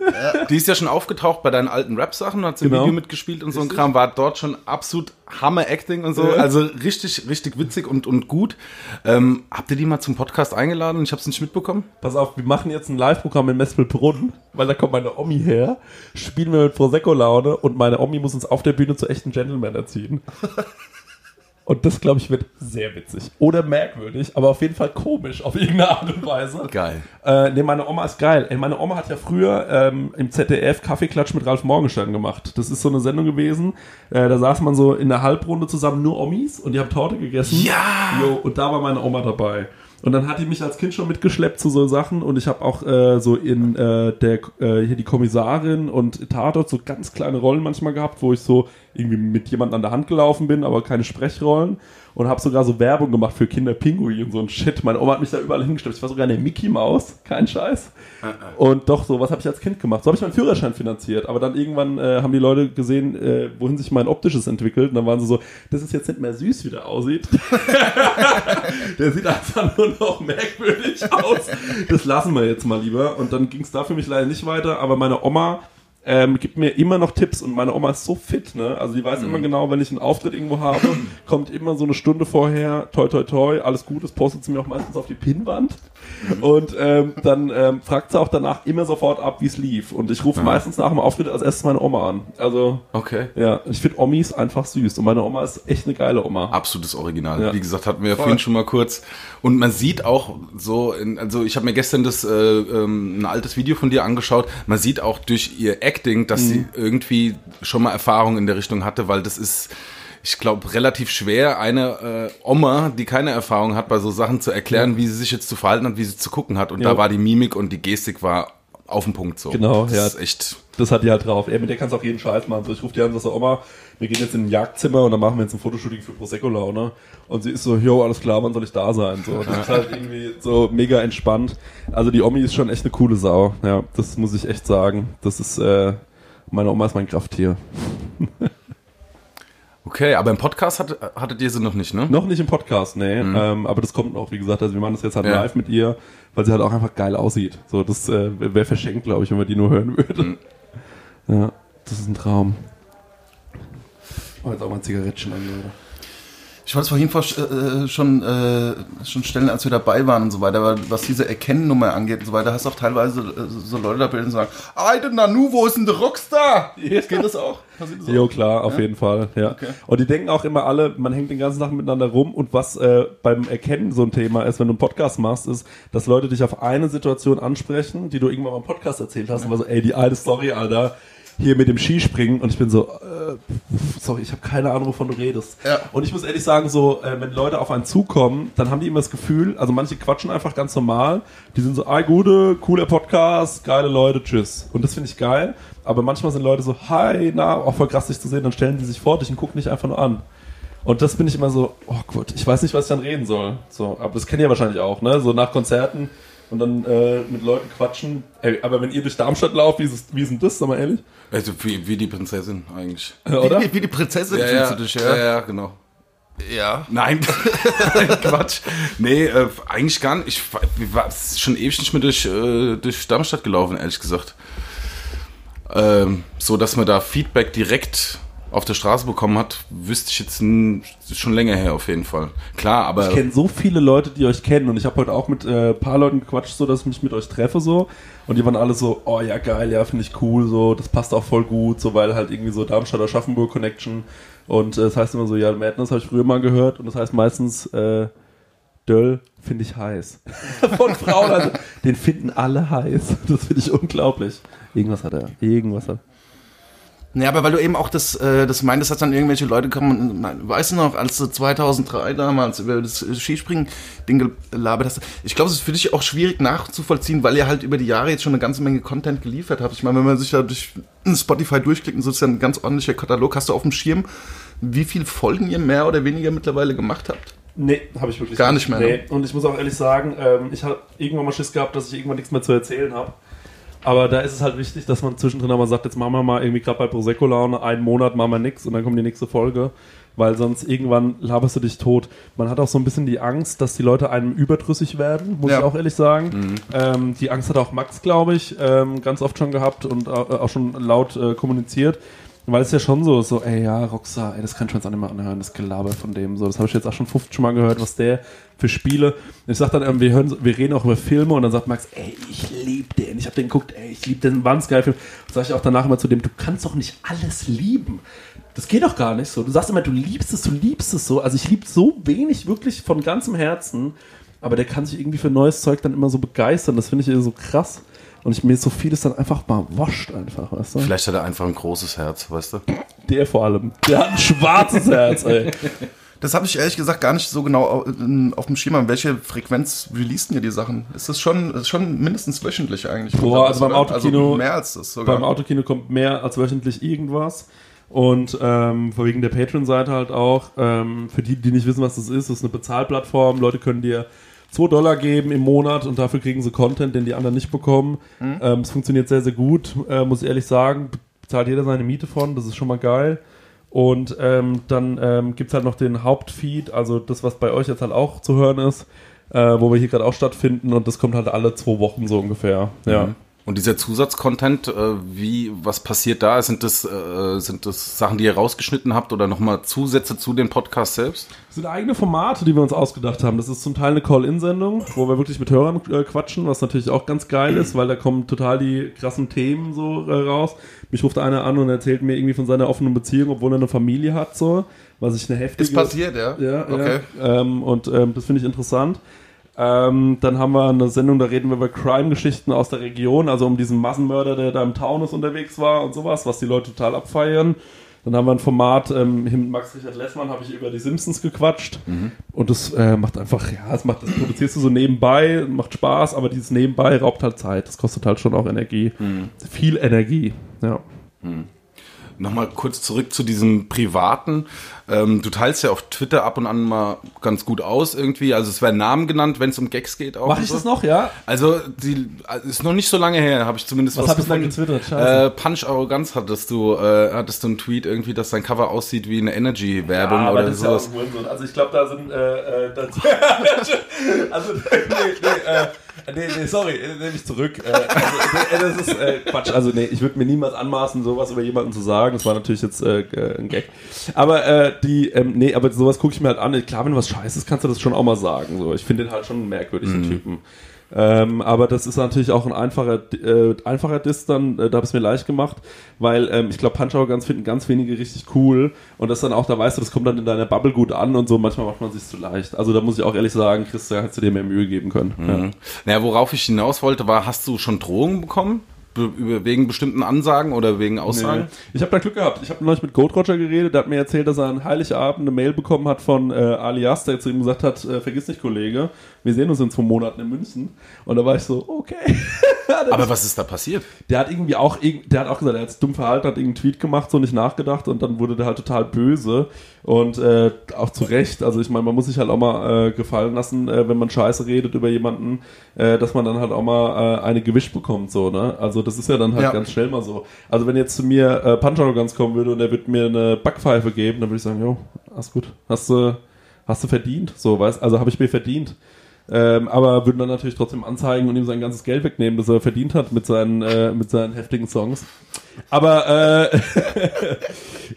Die ist ja schon aufgetaucht bei deinen alten Rap-Sachen, hat sie im Genau. Video mitgespielt und so ein Kram, war dort schon absolut Hammer-Acting und so. Ja. Also richtig, richtig witzig und, und gut. Ähm, habt ihr die mal zum Podcast eingeladen? Ich habe es nicht mitbekommen. Pass auf, wir machen jetzt ein Live-Programm in Mespelbrunn, weil da kommt meine Omi her, spielen wir mit Prosecco-Laune und meine Omi muss uns auf der Bühne zu echten Gentleman erziehen. Und das, glaube ich, wird sehr witzig. Oder merkwürdig, aber auf jeden Fall komisch, auf irgendeine Art und Weise. Geil. Äh, nee, meine Oma ist geil. Ey, meine Oma hat ja früher ähm, im ZDF Kaffeeklatsch mit Ralf Morgenstern gemacht. Das ist so eine Sendung gewesen. Äh, da saß man so in der Halbrunde zusammen, nur Omis, und die haben Torte gegessen. Ja! Jo, und da war meine Oma dabei. Und dann hat die mich als Kind schon mitgeschleppt zu so Sachen. Und ich habe auch äh, so in äh, der äh, hier die Kommissarin und Tatort so ganz kleine Rollen manchmal gehabt, wo ich so irgendwie mit jemandem an der Hand gelaufen bin, aber keine Sprechrollen und habe sogar so Werbung gemacht für Kinder Pinguin und so ein Shit. Meine Oma hat mich da überall hingestellt. Ich war sogar in der Mickey Maus, kein Scheiß. Und doch, so was habe ich als Kind gemacht. So habe ich meinen Führerschein finanziert. Aber dann irgendwann äh, haben die Leute gesehen, äh, wohin sich mein optisches entwickelt. Und dann waren sie so, das ist jetzt nicht mehr süß, wie der aussieht. der sieht einfach nur noch merkwürdig aus. Das lassen wir jetzt mal lieber. Und dann ging es da für mich leider nicht weiter. Aber meine Oma ähm, gibt mir immer noch Tipps und meine Oma ist so fit, ne? Also die weiß immer genau, wenn ich einen Auftritt irgendwo habe, kommt immer so eine Stunde vorher, toi toi toi, alles gut, das postet sie mir auch meistens auf die Pinnwand. Und ähm, dann ähm, fragt sie auch danach immer sofort ab, wie es lief. Und ich rufe meistens nach dem Auftritt als erstes meine Oma an. Also Okay. ja, ich finde Omis einfach süß. Und meine Oma ist echt eine geile Oma. Absolutes Original. Ja. Wie gesagt, hatten wir ja vorhin schon mal kurz. Und man sieht auch so, in, also ich habe mir gestern das äh, ähm, ein altes Video von dir angeschaut. Man sieht auch durch ihr Acting, dass sie irgendwie schon mal Erfahrung in der Richtung hatte, weil das ist, ich glaube, relativ schwer, eine äh, Oma, die keine Erfahrung hat, bei so Sachen zu erklären, wie sie sich jetzt zu verhalten hat, wie sie zu gucken hat. Und Ja. da war die Mimik und die Gestik war auf den Punkt so. Genau, das ja. ist echt. Das hat die halt drauf. Ey, mit der kannst du auch jeden Scheiß machen. So, ich rufe die an und sag so, Oma, wir gehen jetzt in ein Jagdzimmer und dann machen wir jetzt ein Fotoshooting für Prosecco-Laune. Und sie ist so, jo, alles klar, wann soll ich da sein? So, das ist halt irgendwie so mega entspannt. Also die Omi ist schon echt eine coole Sau. Ja, das muss ich echt sagen. Das ist, äh, meine Oma ist mein Krafttier. Okay, aber im Podcast hat, hattet ihr sie noch nicht, ne? Noch nicht im Podcast, nee. Ähm, aber das kommt noch, wie gesagt. Also wir machen das jetzt halt Ja. live mit ihr, weil sie halt auch einfach geil aussieht. So, das äh, wäre verschenkt, glaube ich, wenn man die nur hören würde. Ja, das ist ein Traum. Oh, jetzt auch mal ein Zigarettchen an, Leute. Ich wollte es vorhin vor, äh, schon, äh, schon stellen, als wir dabei waren und so weiter, aber was diese Erkennnummer angeht und so weiter, hast du auch teilweise äh, so Leute dabei, die sagen, Alter Nanu, wo ist denn der Rockstar? Ja. Geht das auch? Das? Jo, klar, auf jeden Fall. Ja. Okay. Und die denken auch immer alle, man hängt den ganzen Tag miteinander rum und was äh, beim Erkennen so ein Thema ist, wenn du einen Podcast machst, ist, dass Leute dich auf eine Situation ansprechen, die du irgendwann mal im Podcast erzählt hast und war so, ey, die alte Story, Alter, hier mit dem Skispringen und ich bin so, äh, sorry, ich habe keine Ahnung, wovon du redest. Ja. Und ich muss ehrlich sagen, so, äh, wenn Leute auf einen zukommen, dann haben die immer das Gefühl, also manche quatschen einfach ganz normal, die sind so, ah, gute, cooler Podcast, geile Leute, tschüss. Und das finde ich geil, aber manchmal sind Leute so, hi, na, auch voll krass dich zu sehen, dann stellen die sich vor dich und gucken dich einfach nur an. Und das bin ich immer so, oh Gott, ich weiß nicht, was ich dann reden soll. So, aber das kennt ihr wahrscheinlich auch, ne? So nach Konzerten und dann äh, mit Leuten quatschen. Ey, aber wenn ihr durch Darmstadt lauft, wie ist, es, wie ist denn das, sag mal ehrlich? Also wie, wie die Prinzessin eigentlich. Oder? Wie, wie die Prinzessin Ja, fühlst ja, du dich, ja, ja? ja, genau. Ja. Nein, Quatsch. Nee, äh, eigentlich gar nicht. Ich war- schon ewig nicht mehr durch, äh, durch Darmstadt gelaufen, ehrlich gesagt. Ähm, so, dass man da Feedback direkt auf der Straße bekommen hat, wüsste ich jetzt n- schon länger her auf jeden Fall. Klar, aber Ich kenne so viele Leute, die euch kennen und ich habe heute auch mit äh, paar Leuten gequatscht, so dass ich mich mit euch treffe so und die waren alle so, oh ja geil, ja finde ich cool, so das passt auch voll gut, so weil halt irgendwie so Darmstadt Aschaffenburg Connection und äh, das heißt immer so, ja Madness habe ich früher mal gehört und das heißt meistens äh, Döll finde ich heiß. Von Frauen, also den finden alle heiß. Das finde ich unglaublich. Irgendwas hat er, irgendwas hat. Ja, aber weil du eben auch das, äh, das meintest, dass dann irgendwelche Leute kommen und weißt du noch, als du 2003 damals über das Skispringen-Ding gelabert hast, ich glaube, es ist für dich auch schwierig nachzuvollziehen, weil ihr halt über die Jahre jetzt schon eine ganze Menge Content geliefert habt. Ich meine, wenn man sich da durch Spotify durchklickt und so ist ja ein ganz ordentlicher Katalog, hast du auf dem Schirm, wie viele Folgen ihr mehr oder weniger mittlerweile gemacht habt? Nee, habe ich wirklich Gar nicht mehr, ne? Nee. Und ich muss auch ehrlich sagen, ähm, ich habe irgendwann mal Schiss gehabt, dass ich irgendwann nichts mehr zu erzählen habe. Aber da ist es halt wichtig, dass man zwischendrin mal sagt, jetzt machen wir mal irgendwie gerade bei Prosecco Laune einen Monat machen wir nix und dann kommt die nächste Folge. Weil sonst irgendwann laberst du dich tot. Man hat auch so ein bisschen die Angst, dass die Leute einem überdrüssig werden, muss Ja. ich auch ehrlich sagen. Ähm, die Angst hat auch Max, glaube ich, ähm, ganz oft schon gehabt und äh, auch schon laut äh, kommuniziert. Weil es ja schon so ist, so, ey, ja, Rockstar, ey, das kann ich mir jetzt auch nicht mehr anhören, das Gelaber von dem. So, das habe ich jetzt auch schon 50 Mal gehört, was der für Spiele. Ich sag dann, ähm, wir, hören, wir reden auch über Filme und dann sagt Max, ey, ich liebe den. Ich habe den geguckt, ey, ich liebe den, ganz geil Film. Sag ich auch danach immer zu dem, du kannst doch nicht alles lieben. Das geht doch gar nicht so. Du sagst immer, du liebst es, du liebst es so. Also ich liebe so wenig wirklich von ganzem Herzen, aber der kann sich irgendwie für neues Zeug dann immer so begeistern. Das finde ich so krass. Und ich mir so vieles dann einfach mal wascht einfach, weißt du? vielleicht hat er einfach ein großes Herz, weißt du? Der vor allem. Der hat ein schwarzes Herz, ey. Das habe ich ehrlich gesagt gar nicht so genau auf, dem Schirm. Welche Frequenz releasen ihr die Sachen? Ist das schon, ist schon mindestens wöchentlich eigentlich? Boah, also beim? Autokino- Also mehr als das sogar. Beim Autokino kommt mehr als wöchentlich irgendwas. Und ähm, wegen der Patreon-Seite halt auch. Ähm, für die, die nicht wissen, was das ist, das ist eine Bezahlplattform. Leute können dir 2 Dollar geben im Monat und dafür kriegen sie Content, den die anderen nicht bekommen. Ähm, es funktioniert sehr, sehr gut, äh, muss ich ehrlich sagen. Bezahlt jeder seine Miete von, das ist schon mal geil. Und ähm, dann ähm, gibt es halt noch den Hauptfeed, also das, was bei euch jetzt halt auch zu hören ist, äh, wo wir hier gerade auch stattfinden. Und das kommt halt alle zwei Wochen so ungefähr. Ja. Und dieser Zusatzcontent, äh, wie, was passiert da? Sind das, äh, sind das Sachen, die ihr rausgeschnitten habt oder nochmal Zusätze zu dem Podcast selbst? Das sind eigene Formate, die wir uns ausgedacht haben. Das ist zum Teil eine Call-In-Sendung, wo wir wirklich mit Hörern äh, quatschen, was natürlich auch ganz geil ist, weil da kommen total die krassen Themen so äh, raus. Mich ruft einer an und erzählt mir irgendwie von seiner offenen Beziehung, obwohl er eine Familie hat, so, was ich eine heftige... ist passiert, ja? Ja, Okay. ja. Ähm, und ähm, das finde ich interessant. Ähm, dann haben wir eine Sendung, da reden wir über Crime-Geschichten aus der Region, also um diesen Massenmörder, der da im Taunus unterwegs war und sowas, was die Leute total abfeiern. Dann haben wir ein Format, ähm, hier mit Max Richard Lessmann habe ich über die Simpsons gequatscht. Und das äh, macht einfach, ja, das, macht, das produzierst du so nebenbei, macht Spaß, aber dieses Nebenbei raubt halt Zeit. Das kostet halt schon auch Energie. Viel Energie, ja. Nochmal kurz zurück zu diesem Privaten. Ähm, du teilst ja auf Twitter ab und an mal ganz gut aus irgendwie. Also es werden Namen genannt, wenn es um Gags geht. Auch Mach ich so. das noch, ja? Also die also, ist noch nicht so lange her, habe ich zumindest Was was, hab ich gefunden. getwittert? Scheiße. Äh, Punch Arroganz hattest du, äh, hattest du einen Tweet irgendwie, dass dein Cover aussieht wie eine Energy-Werbung Ja, aber oder das ist ja sowas. auch ein Hurensohn. Also ich glaube, da sind äh, äh, also nee, nee, äh, Nee, nee, sorry, äh, nehme ich zurück. Äh, also, äh, das ist äh, Quatsch. Also, nee, ich würde mir niemals anmaßen, sowas über jemanden zu sagen. Das war natürlich jetzt äh, äh, ein Gag. Aber äh, die, ähm, nee, aber sowas gucke ich mir halt an. Klar, wenn was scheiße ist, kannst du das schon auch mal sagen. So, ich finde den halt schon einen merkwürdigen Typen. Ähm, aber das ist natürlich auch ein einfacher, äh, einfacher Diss dann, äh, da habe ich es mir leicht gemacht, weil ähm, ich glaube, Punch Guns finden ganz wenige richtig cool und das dann auch, da weißt du, das kommt dann in deiner Bubble gut an und so, manchmal macht man sich zu leicht. Also da muss ich auch ehrlich sagen, Christian, hättest du dir mehr Mühe geben können. Mhm. Naja, worauf ich hinaus wollte, war, hast du schon Drohungen bekommen? Be über, wegen bestimmten Ansagen oder wegen Aussagen? Nee. Ich habe da Glück gehabt. Ich habe neulich mit Gold Roger geredet, der hat mir erzählt, dass er an Heiligabend eine Mail bekommen hat von äh, Alias, der zu ihm gesagt hat, äh, vergiss nicht, Kollege, wir sehen uns in zwei Monaten in München. Und da war ich so, okay. Aber was ist da passiert? Der hat irgendwie auch, der hat auch gesagt, er hat dumm verhalten, hat irgendeinen Tweet gemacht, so nicht nachgedacht und dann wurde der halt total böse und äh, auch zu Recht. Also ich meine, man muss sich halt auch mal äh, gefallen lassen, äh, wenn man Scheiße redet über jemanden, äh, dass man dann halt auch mal äh, eine gewischt bekommt, so, ne? Also das ist ja dann halt Ja. ganz schnell mal so. Also wenn jetzt zu mir äh, Punch Arrogance kommen würde und er würde mir eine Backpfeife geben, dann würde ich sagen, jo, alles gut, hast du, hast du verdient, so, weißt, also habe ich mir verdient. Ähm, aber würden dann natürlich trotzdem anzeigen und ihm sein ganzes Geld wegnehmen, das er verdient hat mit seinen, äh, mit seinen heftigen Songs. Aber äh,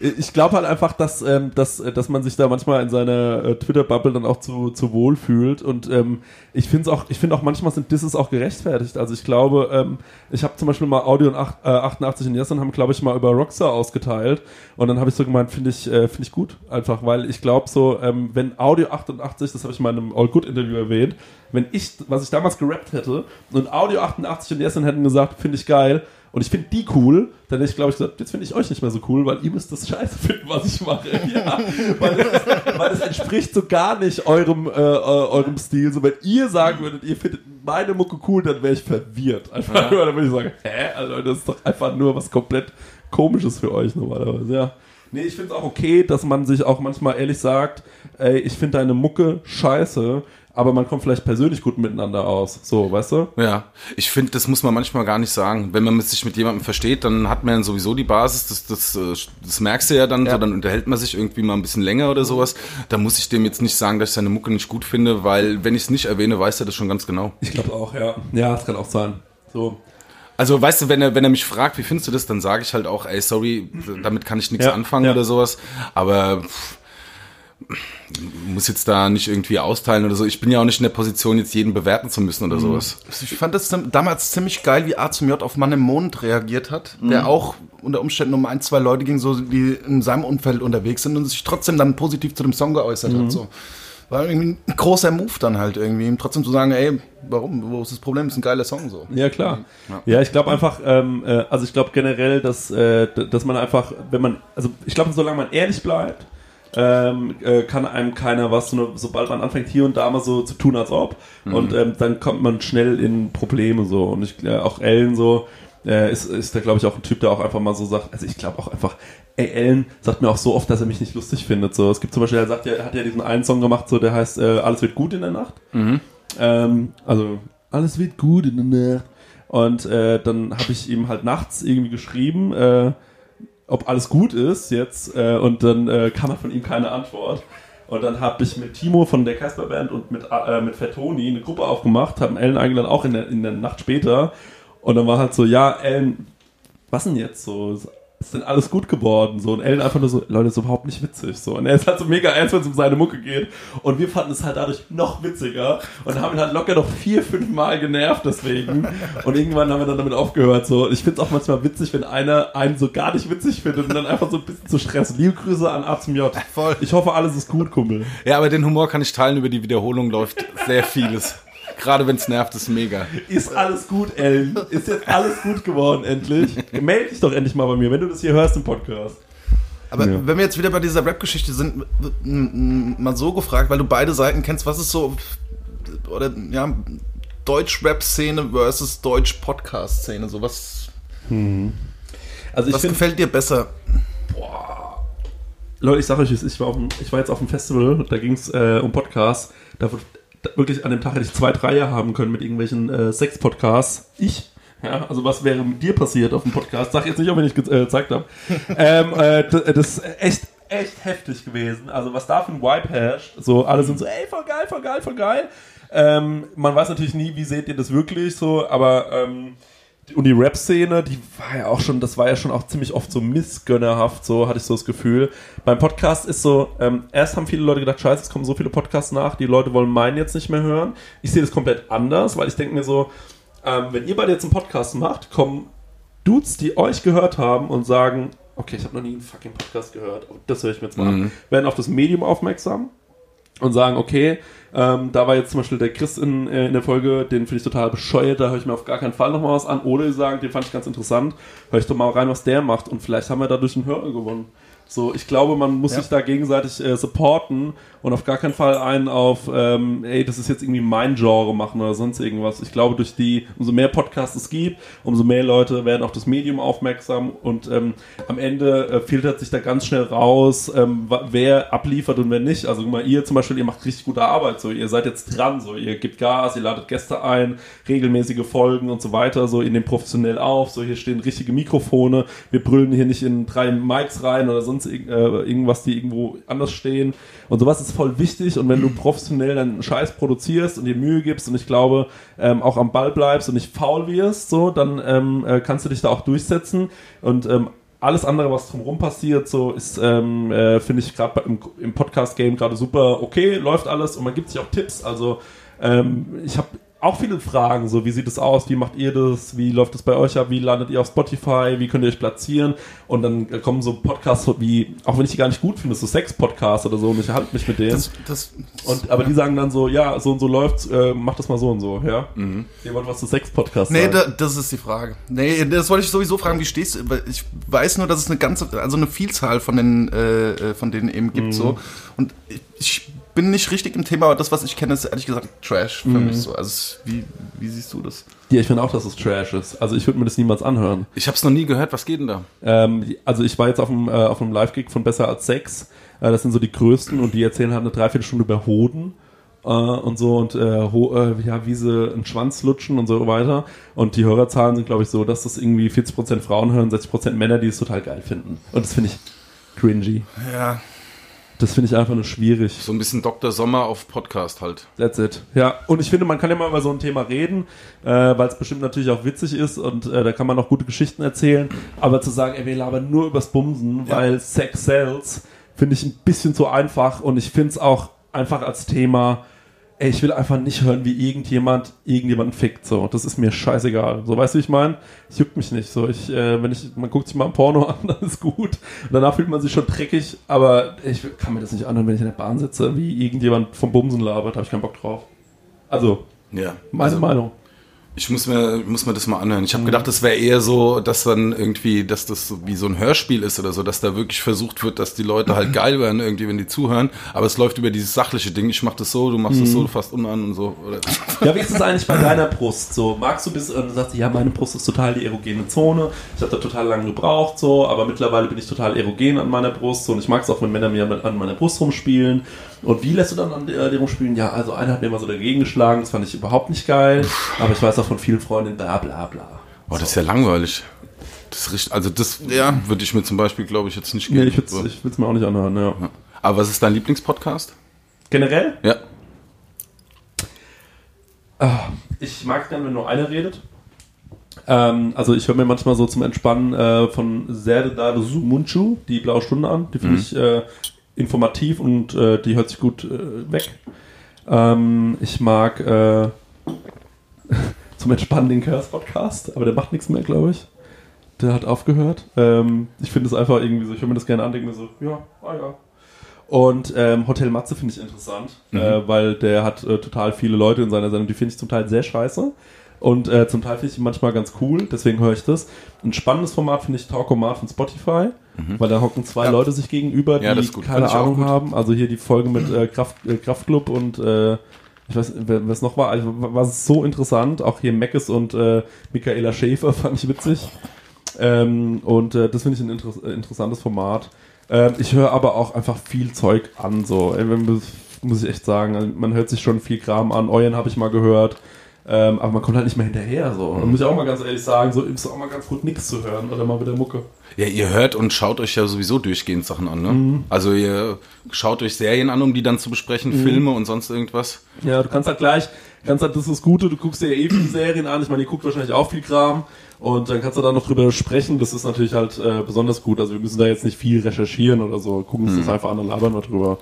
ich glaube halt einfach, dass, ähm, dass, dass man sich da manchmal in seiner äh, Twitter-Bubble dann auch zu, zu wohl fühlt. Und ähm, ich finde auch, ich finde auch manchmal sind Disses auch gerechtfertigt. Also ich glaube, ähm, ich habe zum Beispiel mal Audio und acht- äh, 88 und und haben, glaube ich, mal über Rockstar ausgeteilt. Und dann habe ich so gemeint, finde ich, äh, finde ich gut. Einfach, weil ich glaube so, ähm, wenn Audio 88, das habe ich mal in einem All Good Interview erwähnt, wenn ich, was ich damals gerappt hätte und Audio 88 und Yes hätten gesagt, finde ich geil, und ich finde die cool, dann hätte ich, glaube ich, gesagt, jetzt finde ich euch nicht mehr so cool, weil ihr müsst das scheiße finden, was ich mache. Ja, weil, das, weil das entspricht so gar nicht eurem, äh, äh, eurem Stil. So, wenn ihr sagen würdet, ihr findet meine Mucke cool, dann wäre ich verwirrt. Einfach nur, dann würde ich sagen, hä, also, das ist doch einfach nur was komplett Komisches für euch normalerweise, ja. Nee, ich finde es auch okay, dass man sich auch manchmal ehrlich sagt, ey, ich finde deine Mucke scheiße, aber man kommt vielleicht persönlich gut miteinander aus. So, weißt du? Ja, ich finde, das muss man manchmal gar nicht sagen. Wenn man mit sich mit jemandem versteht, dann hat man sowieso die Basis, das, das, äh, das merkst du ja dann, Ja. so, dann unterhält man sich irgendwie mal ein bisschen länger oder sowas. Da muss ich dem jetzt nicht sagen, dass ich seine Mucke nicht gut finde, weil wenn ich es nicht erwähne, weiß er das schon ganz genau. Ich glaube auch, ja. Ja, das kann auch sein. So. Also weißt du, wenn er, wenn er mich fragt, wie findest du das, dann sage ich halt auch, ey, sorry, damit kann ich nichts Ja, anfangen ja. oder sowas. Aber pff, muss jetzt da nicht irgendwie austeilen oder so. Ich bin ja auch nicht in der Position, jetzt jeden bewerten zu müssen Mhm. oder sowas. Ich fand das damals ziemlich geil, wie A zum J auf Mann im Mond reagiert hat, der auch unter Umständen um ein, zwei Leute ging, so, die in seinem Umfeld unterwegs sind und sich trotzdem dann positiv zu dem Song geäußert hat. So. War irgendwie ein großer Move dann halt irgendwie, ihm trotzdem zu sagen, ey, warum, wo ist das Problem? ist ein geiler Song so. Ja, klar. Ja, ich glaube einfach, ähm, äh, also ich glaube generell, dass, äh, dass man einfach, wenn man, also ich glaube, solange man ehrlich bleibt, ähm, äh, kann einem keiner was, so, sobald man anfängt hier und da mal so zu tun, als ob. Und ähm, dann kommt man schnell in Probleme so. Und ich äh, auch Ellen so, äh, ist, ist da glaube ich auch ein Typ, der auch einfach mal so sagt, also ich glaube auch einfach, ey, Ellen sagt mir auch so oft, dass er mich nicht lustig findet. So, es gibt zum Beispiel, er sagt ja, er hat ja diesen einen Song gemacht, so der heißt äh, Alles wird gut in der Nacht. Ähm, also alles wird gut in der Nacht. Und äh, dann habe ich ihm halt nachts irgendwie geschrieben, äh, ob alles gut ist jetzt. Äh, und dann äh, kam halt von ihm keine Antwort. Und dann habe ich mit Timo von der Casper Band und mit, äh, mit Fettoni eine Gruppe aufgemacht, haben Ellen eingeladen, auch in der, in der Nacht später. Und dann war halt so, ja, Ellen, was denn jetzt so? Ist denn alles gut geworden? So, und Ellen einfach nur so, Leute, ist überhaupt nicht witzig. So, und er ist halt so mega ernst, wenn es um seine Mucke geht. Und wir fanden es halt dadurch noch witziger und haben ihn halt locker noch vier, fünf Mal genervt deswegen. Und irgendwann haben wir dann damit aufgehört. So, ich finde es auch manchmal witzig, wenn einer einen so gar nicht witzig findet und dann einfach so ein bisschen zu stressen. Liebe Grüße an A zum J. Voll. Ich hoffe, alles ist gut, Kumpel. Ja, aber den Humor kann ich teilen, über die Wiederholung läuft sehr vieles. Gerade wenn es nervt, ist mega. Ist alles gut, Ellen? Ist jetzt alles gut geworden, endlich? Meld dich doch endlich mal bei mir, wenn du das hier hörst im Podcast. Aber Ja. wenn wir jetzt wieder bei dieser Rap-Geschichte sind, mal so gefragt, weil du beide Seiten kennst, was ist so, oder ja, Deutsch-Rap-Szene versus Deutsch-Podcast-Szene, so was, Also ich was finde, gefällt dir besser? Leute, ich sage euch, ich war, auf dem, ich war jetzt auf dem Festival, da ging es äh, um Podcasts. Da, wird- da, wirklich an dem Tag hätte ich zwei, drei Jahre haben können mit irgendwelchen äh, Sex-Podcasts. Ich. Ja, also was wäre mit dir passiert auf dem Podcast? Sag jetzt nicht, ob ich nicht ge- äh, gezeigt habe. ähm, äh, d- das ist echt, echt heftig gewesen. Also was da für ein Vibe herrscht. So, alle sind so, ey, voll geil, voll geil, voll geil. Ähm, man weiß natürlich nie, wie seht ihr das wirklich so, aber ähm, und die Rap-Szene, die war ja auch schon, das war ja schon auch ziemlich oft so missgönnerhaft, so hatte ich so das Gefühl. Beim Podcast ist so, ähm, erst haben viele Leute gedacht, scheiße, es kommen so viele Podcasts nach, die Leute wollen meinen jetzt nicht mehr hören. Ich sehe das komplett anders, weil ich denke mir so, ähm, wenn ihr beide jetzt einen Podcast macht, kommen Dudes, die euch gehört haben und sagen, okay, ich habe noch nie einen fucking Podcast gehört, aber das höre ich mir jetzt mal an, werden auf das Medium aufmerksam und sagen, okay, ähm, da war jetzt zum Beispiel der Chris in, äh, in der Folge, den finde ich total bescheuert, da höre ich mir auf gar keinen Fall nochmal was an. Oder die sagen, den fand ich ganz interessant, höre ich doch mal rein, was der macht und vielleicht haben wir dadurch einen Hörer gewonnen. So, ich glaube, man muss Ja. sich da gegenseitig äh, supporten und auf gar keinen Fall einen auf, ähm, ey, das ist jetzt irgendwie mein Genre machen oder sonst irgendwas. Ich glaube, durch die, umso mehr Podcasts es gibt, umso mehr Leute werden auf das Medium aufmerksam. Und ähm, am Ende äh, filtert sich da ganz schnell raus, ähm, wer abliefert und wer nicht. Also guck mal, ihr zum Beispiel, ihr macht richtig gute Arbeit, so, ihr seid jetzt dran, so, ihr gebt Gas, ihr ladet Gäste ein, regelmäßige Folgen und so weiter, so, ihr nehmt professionell auf, so, hier stehen richtige Mikrofone, wir brüllen hier nicht in drei Mics rein oder sonst äh, irgendwas, die irgendwo anders stehen. Und sowas ist voll wichtig und wenn du professionell dann Scheiß produzierst und dir Mühe gibst und ich glaube, ähm, auch am Ball bleibst und nicht faul wirst, so, dann ähm, äh, kannst du dich da auch durchsetzen und ähm, alles andere, was drumherum passiert, so ist, ähm, äh, finde ich gerade im, im Podcast-Game gerade super okay, läuft alles und man gibt sich auch Tipps. Also ähm, ich habe auch viele Fragen, so wie sieht es aus, wie macht ihr das, wie läuft es bei euch ab, wie landet ihr auf Spotify, wie könnt ihr euch platzieren und dann kommen so Podcasts wie, auch wenn ich die gar nicht gut finde, so Sex-Podcasts oder so und ich halte mich mit denen. Das, das, und, aber die sagen dann so, ja, so und so läuft's, äh, mach das mal so und so, ja. Ihr wollt was zu Sex-Podcasts Nee, da, das ist die Frage. Nee, das wollte ich sowieso fragen, wie stehst du? Ich weiß nur, dass es eine ganze, also eine Vielzahl von den, äh, äh, von denen eben gibt so. Und ich, ich bin nicht richtig im Thema, aber das, was ich kenne, ist ehrlich gesagt Trash für mich so. Also wie, wie siehst du das? Ja, ich finde auch, dass es Trash ist. Also ich würde mir das niemals anhören. Ich habe es noch nie gehört. Was geht denn da? Ähm, also ich war jetzt auf einem, äh, auf einem Live-Gig von Besser als Sex. Äh, das sind so die größten und die erzählen halt eine Dreiviertelstunde über Hoden. Äh, und so und äh, äh, ja, wie sie einen Schwanz lutschen und so weiter. Und die Hörerzahlen sind, glaube ich, so, dass das irgendwie 40% Frauen hören, 60% Männer, die es total geil finden. Und das finde ich cringy. Ja. Das finde ich einfach nur schwierig. So ein bisschen Dr. Sommer auf Podcast halt. That's it. Ja, und ich finde, man kann ja mal über so ein Thema reden, äh, weil es bestimmt natürlich auch witzig ist und äh, da kann man auch gute Geschichten erzählen. Aber zu sagen, ey, wir labern nur übers Bumsen, weil Sex sells, finde ich ein bisschen zu einfach und ich finde es auch einfach als Thema, ey, ich will einfach nicht hören, wie irgendjemand irgendjemanden fickt. So, das ist mir scheißegal. So, weißt du, wie ich meine? Es juckt mich nicht. So, ich, äh, wenn ich, man guckt sich mal ein Porno an, dann ist gut. Und danach fühlt man sich schon dreckig, aber ich kann mir das nicht anhören, wenn ich in der Bahn sitze, wie irgendjemand vom Bumsen labert, habe ich keinen Bock drauf. Also, Ja. meine also, Meinung. Ich muss mir, muss mir das mal anhören. Ich habe gedacht, das wäre eher so, dass dann irgendwie, dass das so wie so ein Hörspiel ist oder so, dass da wirklich versucht wird, dass die Leute halt geil werden, irgendwie, wenn die zuhören. Aber es läuft über dieses sachliche Ding. Ich mach das so, du machst das so, du fasst unan und so. Oder? Ja, wie ist es eigentlich bei deiner Brust? So, magst du bis und du sagst, ja, meine Brust ist total die erogene Zone. Ich habe da total lange gebraucht, so, aber mittlerweile bin ich total erogen an meiner Brust so, und ich mag es auch, wenn Männer mir an meiner Brust rumspielen. Und wie lässt du dann an der, der rumspielen? Ja, also einer hat mir mal so dagegen geschlagen, das fand ich überhaupt nicht geil. Aber ich weiß auch von vielen Freundinnen, bla bla bla. Oh, das ist ja langweilig. Das richtig, also das Ja. würde ich mir zum Beispiel, glaube ich, jetzt nicht Nee, geben. ich würde es mir auch nicht anhören, ja. Aber was ist dein Lieblingspodcast? Generell? Ja. Ich mag dann, wenn nur einer redet. Ähm, also ich höre mir manchmal so zum Entspannen äh, von Serdar Sumunchu die Blaue Stunde an. Die finde ich äh, informativ und äh, die hört sich gut äh, weg. Ähm, ich mag äh, zum Entspannen den Chaos Podcast, aber der macht nichts mehr, glaube ich. Der hat aufgehört. Ähm, ich finde es einfach irgendwie so, ich höre mir das gerne an, denke mir so, ja, ah ja. Und ähm, Hotel Matze finde ich interessant, äh, weil der hat äh, total viele Leute in seiner Sendung, die finde ich zum Teil sehr scheiße. Und äh, zum Teil finde ich ihn manchmal ganz cool, deswegen höre ich das. Ein spannendes Format finde ich Talkomat von Spotify, weil da hocken zwei Ja. Leute sich gegenüber, die Ja, keine Ahnung haben. Also hier die Folge mit äh, Kraft, äh, Kraftclub und äh, ich weiß, es noch war, also war es so interessant. Auch hier Meckes und äh, Michaela Schäfer fand ich witzig. Ähm, und äh, das finde ich ein inter äh, interessantes Format. Ähm, ich höre aber auch einfach viel Zeug an, so. Wenn- muss ich echt sagen. Also, Man hört sich schon viel Kram an. Euren habe ich mal gehört. Ähm, aber man kommt halt nicht mehr hinterher. So. Und muss ich auch mal ganz ehrlich sagen, so ist auch mal ganz gut nichts zu hören oder mal wieder Mucke. Ja, ihr hört und schaut euch ja sowieso durchgehend Sachen an, ne? Also ihr schaut euch Serien an, um die dann zu besprechen, Filme und sonst irgendwas. Ja, du kannst halt gleich, kannst halt, das ist das Gute, du guckst dir ja eh viele Serien an. Ich meine, ihr guckt wahrscheinlich auch viel Kram. Und dann kannst du da noch drüber sprechen. Das ist natürlich halt äh, besonders gut. Also wir müssen da jetzt nicht viel recherchieren oder so. Gucken uns das einfach an und labern wir drüber.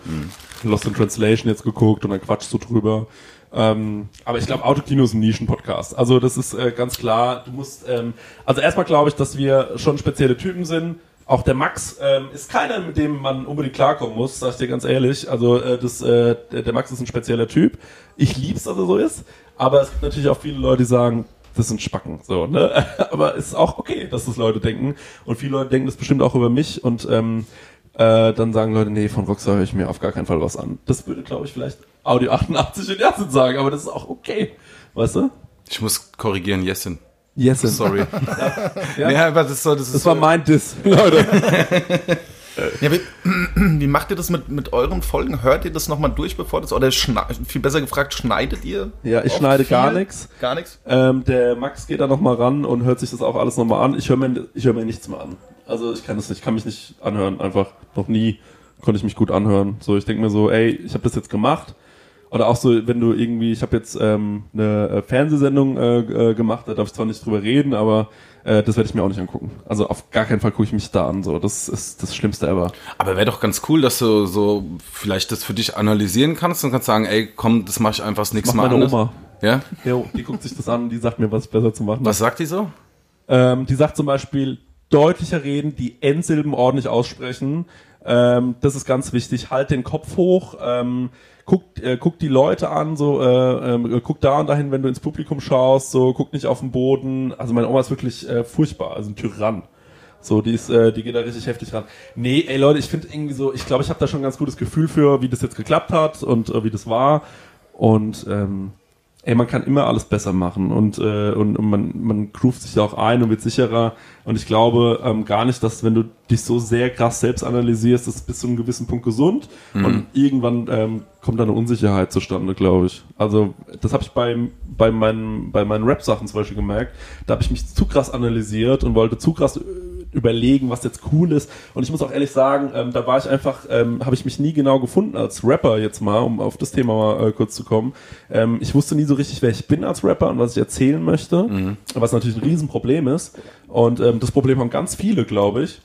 Lost in Translation jetzt geguckt und dann quatschst du drüber. Ähm, aber ich glaube, Autokino ist ein Nischen-Podcast. Also das ist äh, ganz klar. Du musst, ähm, also erstmal glaube ich, dass wir schon spezielle Typen sind. Auch der Max ähm, ist keiner, mit dem man unbedingt klarkommen muss, sag ich dir ganz ehrlich. Also äh, das, äh, der, Max ist ein spezieller Typ. Ich lieb's, dass er so ist. Aber es gibt natürlich auch viele Leute, die sagen, das sind Spacken, so, ne? Aber ist auch okay, dass das Leute denken. Und viele Leute denken das bestimmt auch über mich und ähm, äh, dann sagen Leute, nee, von Rockstar höre ich mir auf gar keinen Fall was an. Das würde, glaube ich, vielleicht Audio 88 in Ersten sagen, aber das ist auch okay. Weißt du? Ich muss korrigieren, Jessin. Yes, Sorry. Ja. ja, aber das, so, das, ist Das war mein Diss, Leute. Ja, wie, wie macht ihr das mit, mit euren Folgen? Hört ihr das nochmal durch, bevor das, oder viel besser gefragt, schneidet ihr? Ja, ich schneide viel? gar nichts. Gar nichts? Ähm, der Max geht da nochmal ran und hört sich das auch alles nochmal an. Ich höre mir, ich hör mir nichts mehr an. Also ich kann das nicht, ich kann mich nicht anhören. Einfach noch nie konnte ich mich gut anhören. So, ich denke mir so, ey, ich habe das jetzt gemacht. Oder auch so, wenn du irgendwie, ich habe jetzt ähm, eine äh, Fernsehsendung äh, äh, gemacht, da darf ich zwar nicht drüber reden, aber äh, das werde ich mir auch nicht angucken. Also auf gar keinen Fall gucke ich mich da an. So, das ist das Schlimmste ever. Aber wäre doch ganz cool, dass du so vielleicht das für dich analysieren kannst und kannst sagen, ey, komm, das mache ich einfach das nächste Mal meine anders. Oma. Ja? Jo, die guckt sich das an, die sagt mir, was ich besser zu machen. Was sagt die so? Ähm, die sagt zum Beispiel deutlicher reden, die Endsilben ordentlich aussprechen. Ähm, das ist ganz wichtig. Halt den Kopf hoch. Ähm, guck, äh, guck die Leute an, so äh, ähm, guck da und dahin, wenn du ins Publikum schaust, so guck nicht auf den Boden. Also meine Oma ist wirklich äh, furchtbar, also ein Tyrann. So, die ist, äh, die geht da richtig heftig ran. Nee, ey Leute, ich finde irgendwie so, ich glaube, ich habe da schon ein ganz gutes Gefühl für, wie das jetzt geklappt hat und äh, wie das war. Und ähm, ey, man kann immer alles besser machen und, äh, und, und man, man groovt sich auch ein und wird sicherer. Und ich glaube ähm, gar nicht, dass wenn du dich so sehr krass selbst analysierst, das ist bis zu einem gewissen Punkt gesund und irgendwann ähm, kommt da eine Unsicherheit zustande, glaube ich. Also das habe ich beim, bei meinen, bei meinen Rap-Sachen zum Beispiel gemerkt. Da habe ich mich zu krass analysiert und wollte zu krass überlegen, was jetzt cool ist. Und ich muss auch ehrlich sagen, ähm, da war ich einfach, ähm, habe ich mich nie genau gefunden als Rapper jetzt mal, um auf das Thema mal äh, kurz zu kommen. Ähm, ich wusste nie so richtig, wer ich bin als Rapper und was ich erzählen möchte, was natürlich ein Riesenproblem ist. Und ähm, das Problem haben ganz viele, glaube ich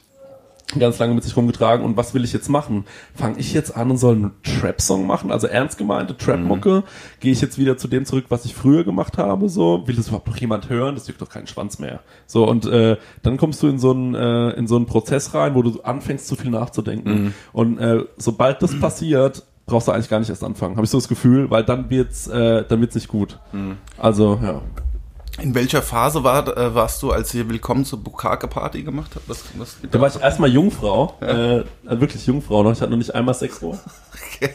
ganz lange mit sich rumgetragen und was will ich jetzt machen? Fange ich jetzt an und soll einen Trap-Song machen, also ernst gemeinte Trap-Mucke? Gehe ich jetzt wieder zu dem zurück, was ich früher gemacht habe? So will das überhaupt noch jemand hören? Das juckt doch keinen Schwanz mehr. So und äh, dann kommst du in so einen äh, in so einen Prozess rein, wo du anfängst zu viel nachzudenken und äh, sobald das passiert brauchst du eigentlich gar nicht erst anfangen. Habe ich so das Gefühl, weil dann wird's äh, dann wird's nicht gut. Also ja. In welcher Phase war, äh, warst du, als ihr Willkommen zur Bukake Party gemacht habt? Was, was Da war ich erstmal Jungfrau, äh, wirklich Jungfrau noch. Ich hatte noch nicht einmal Sex vor. Okay.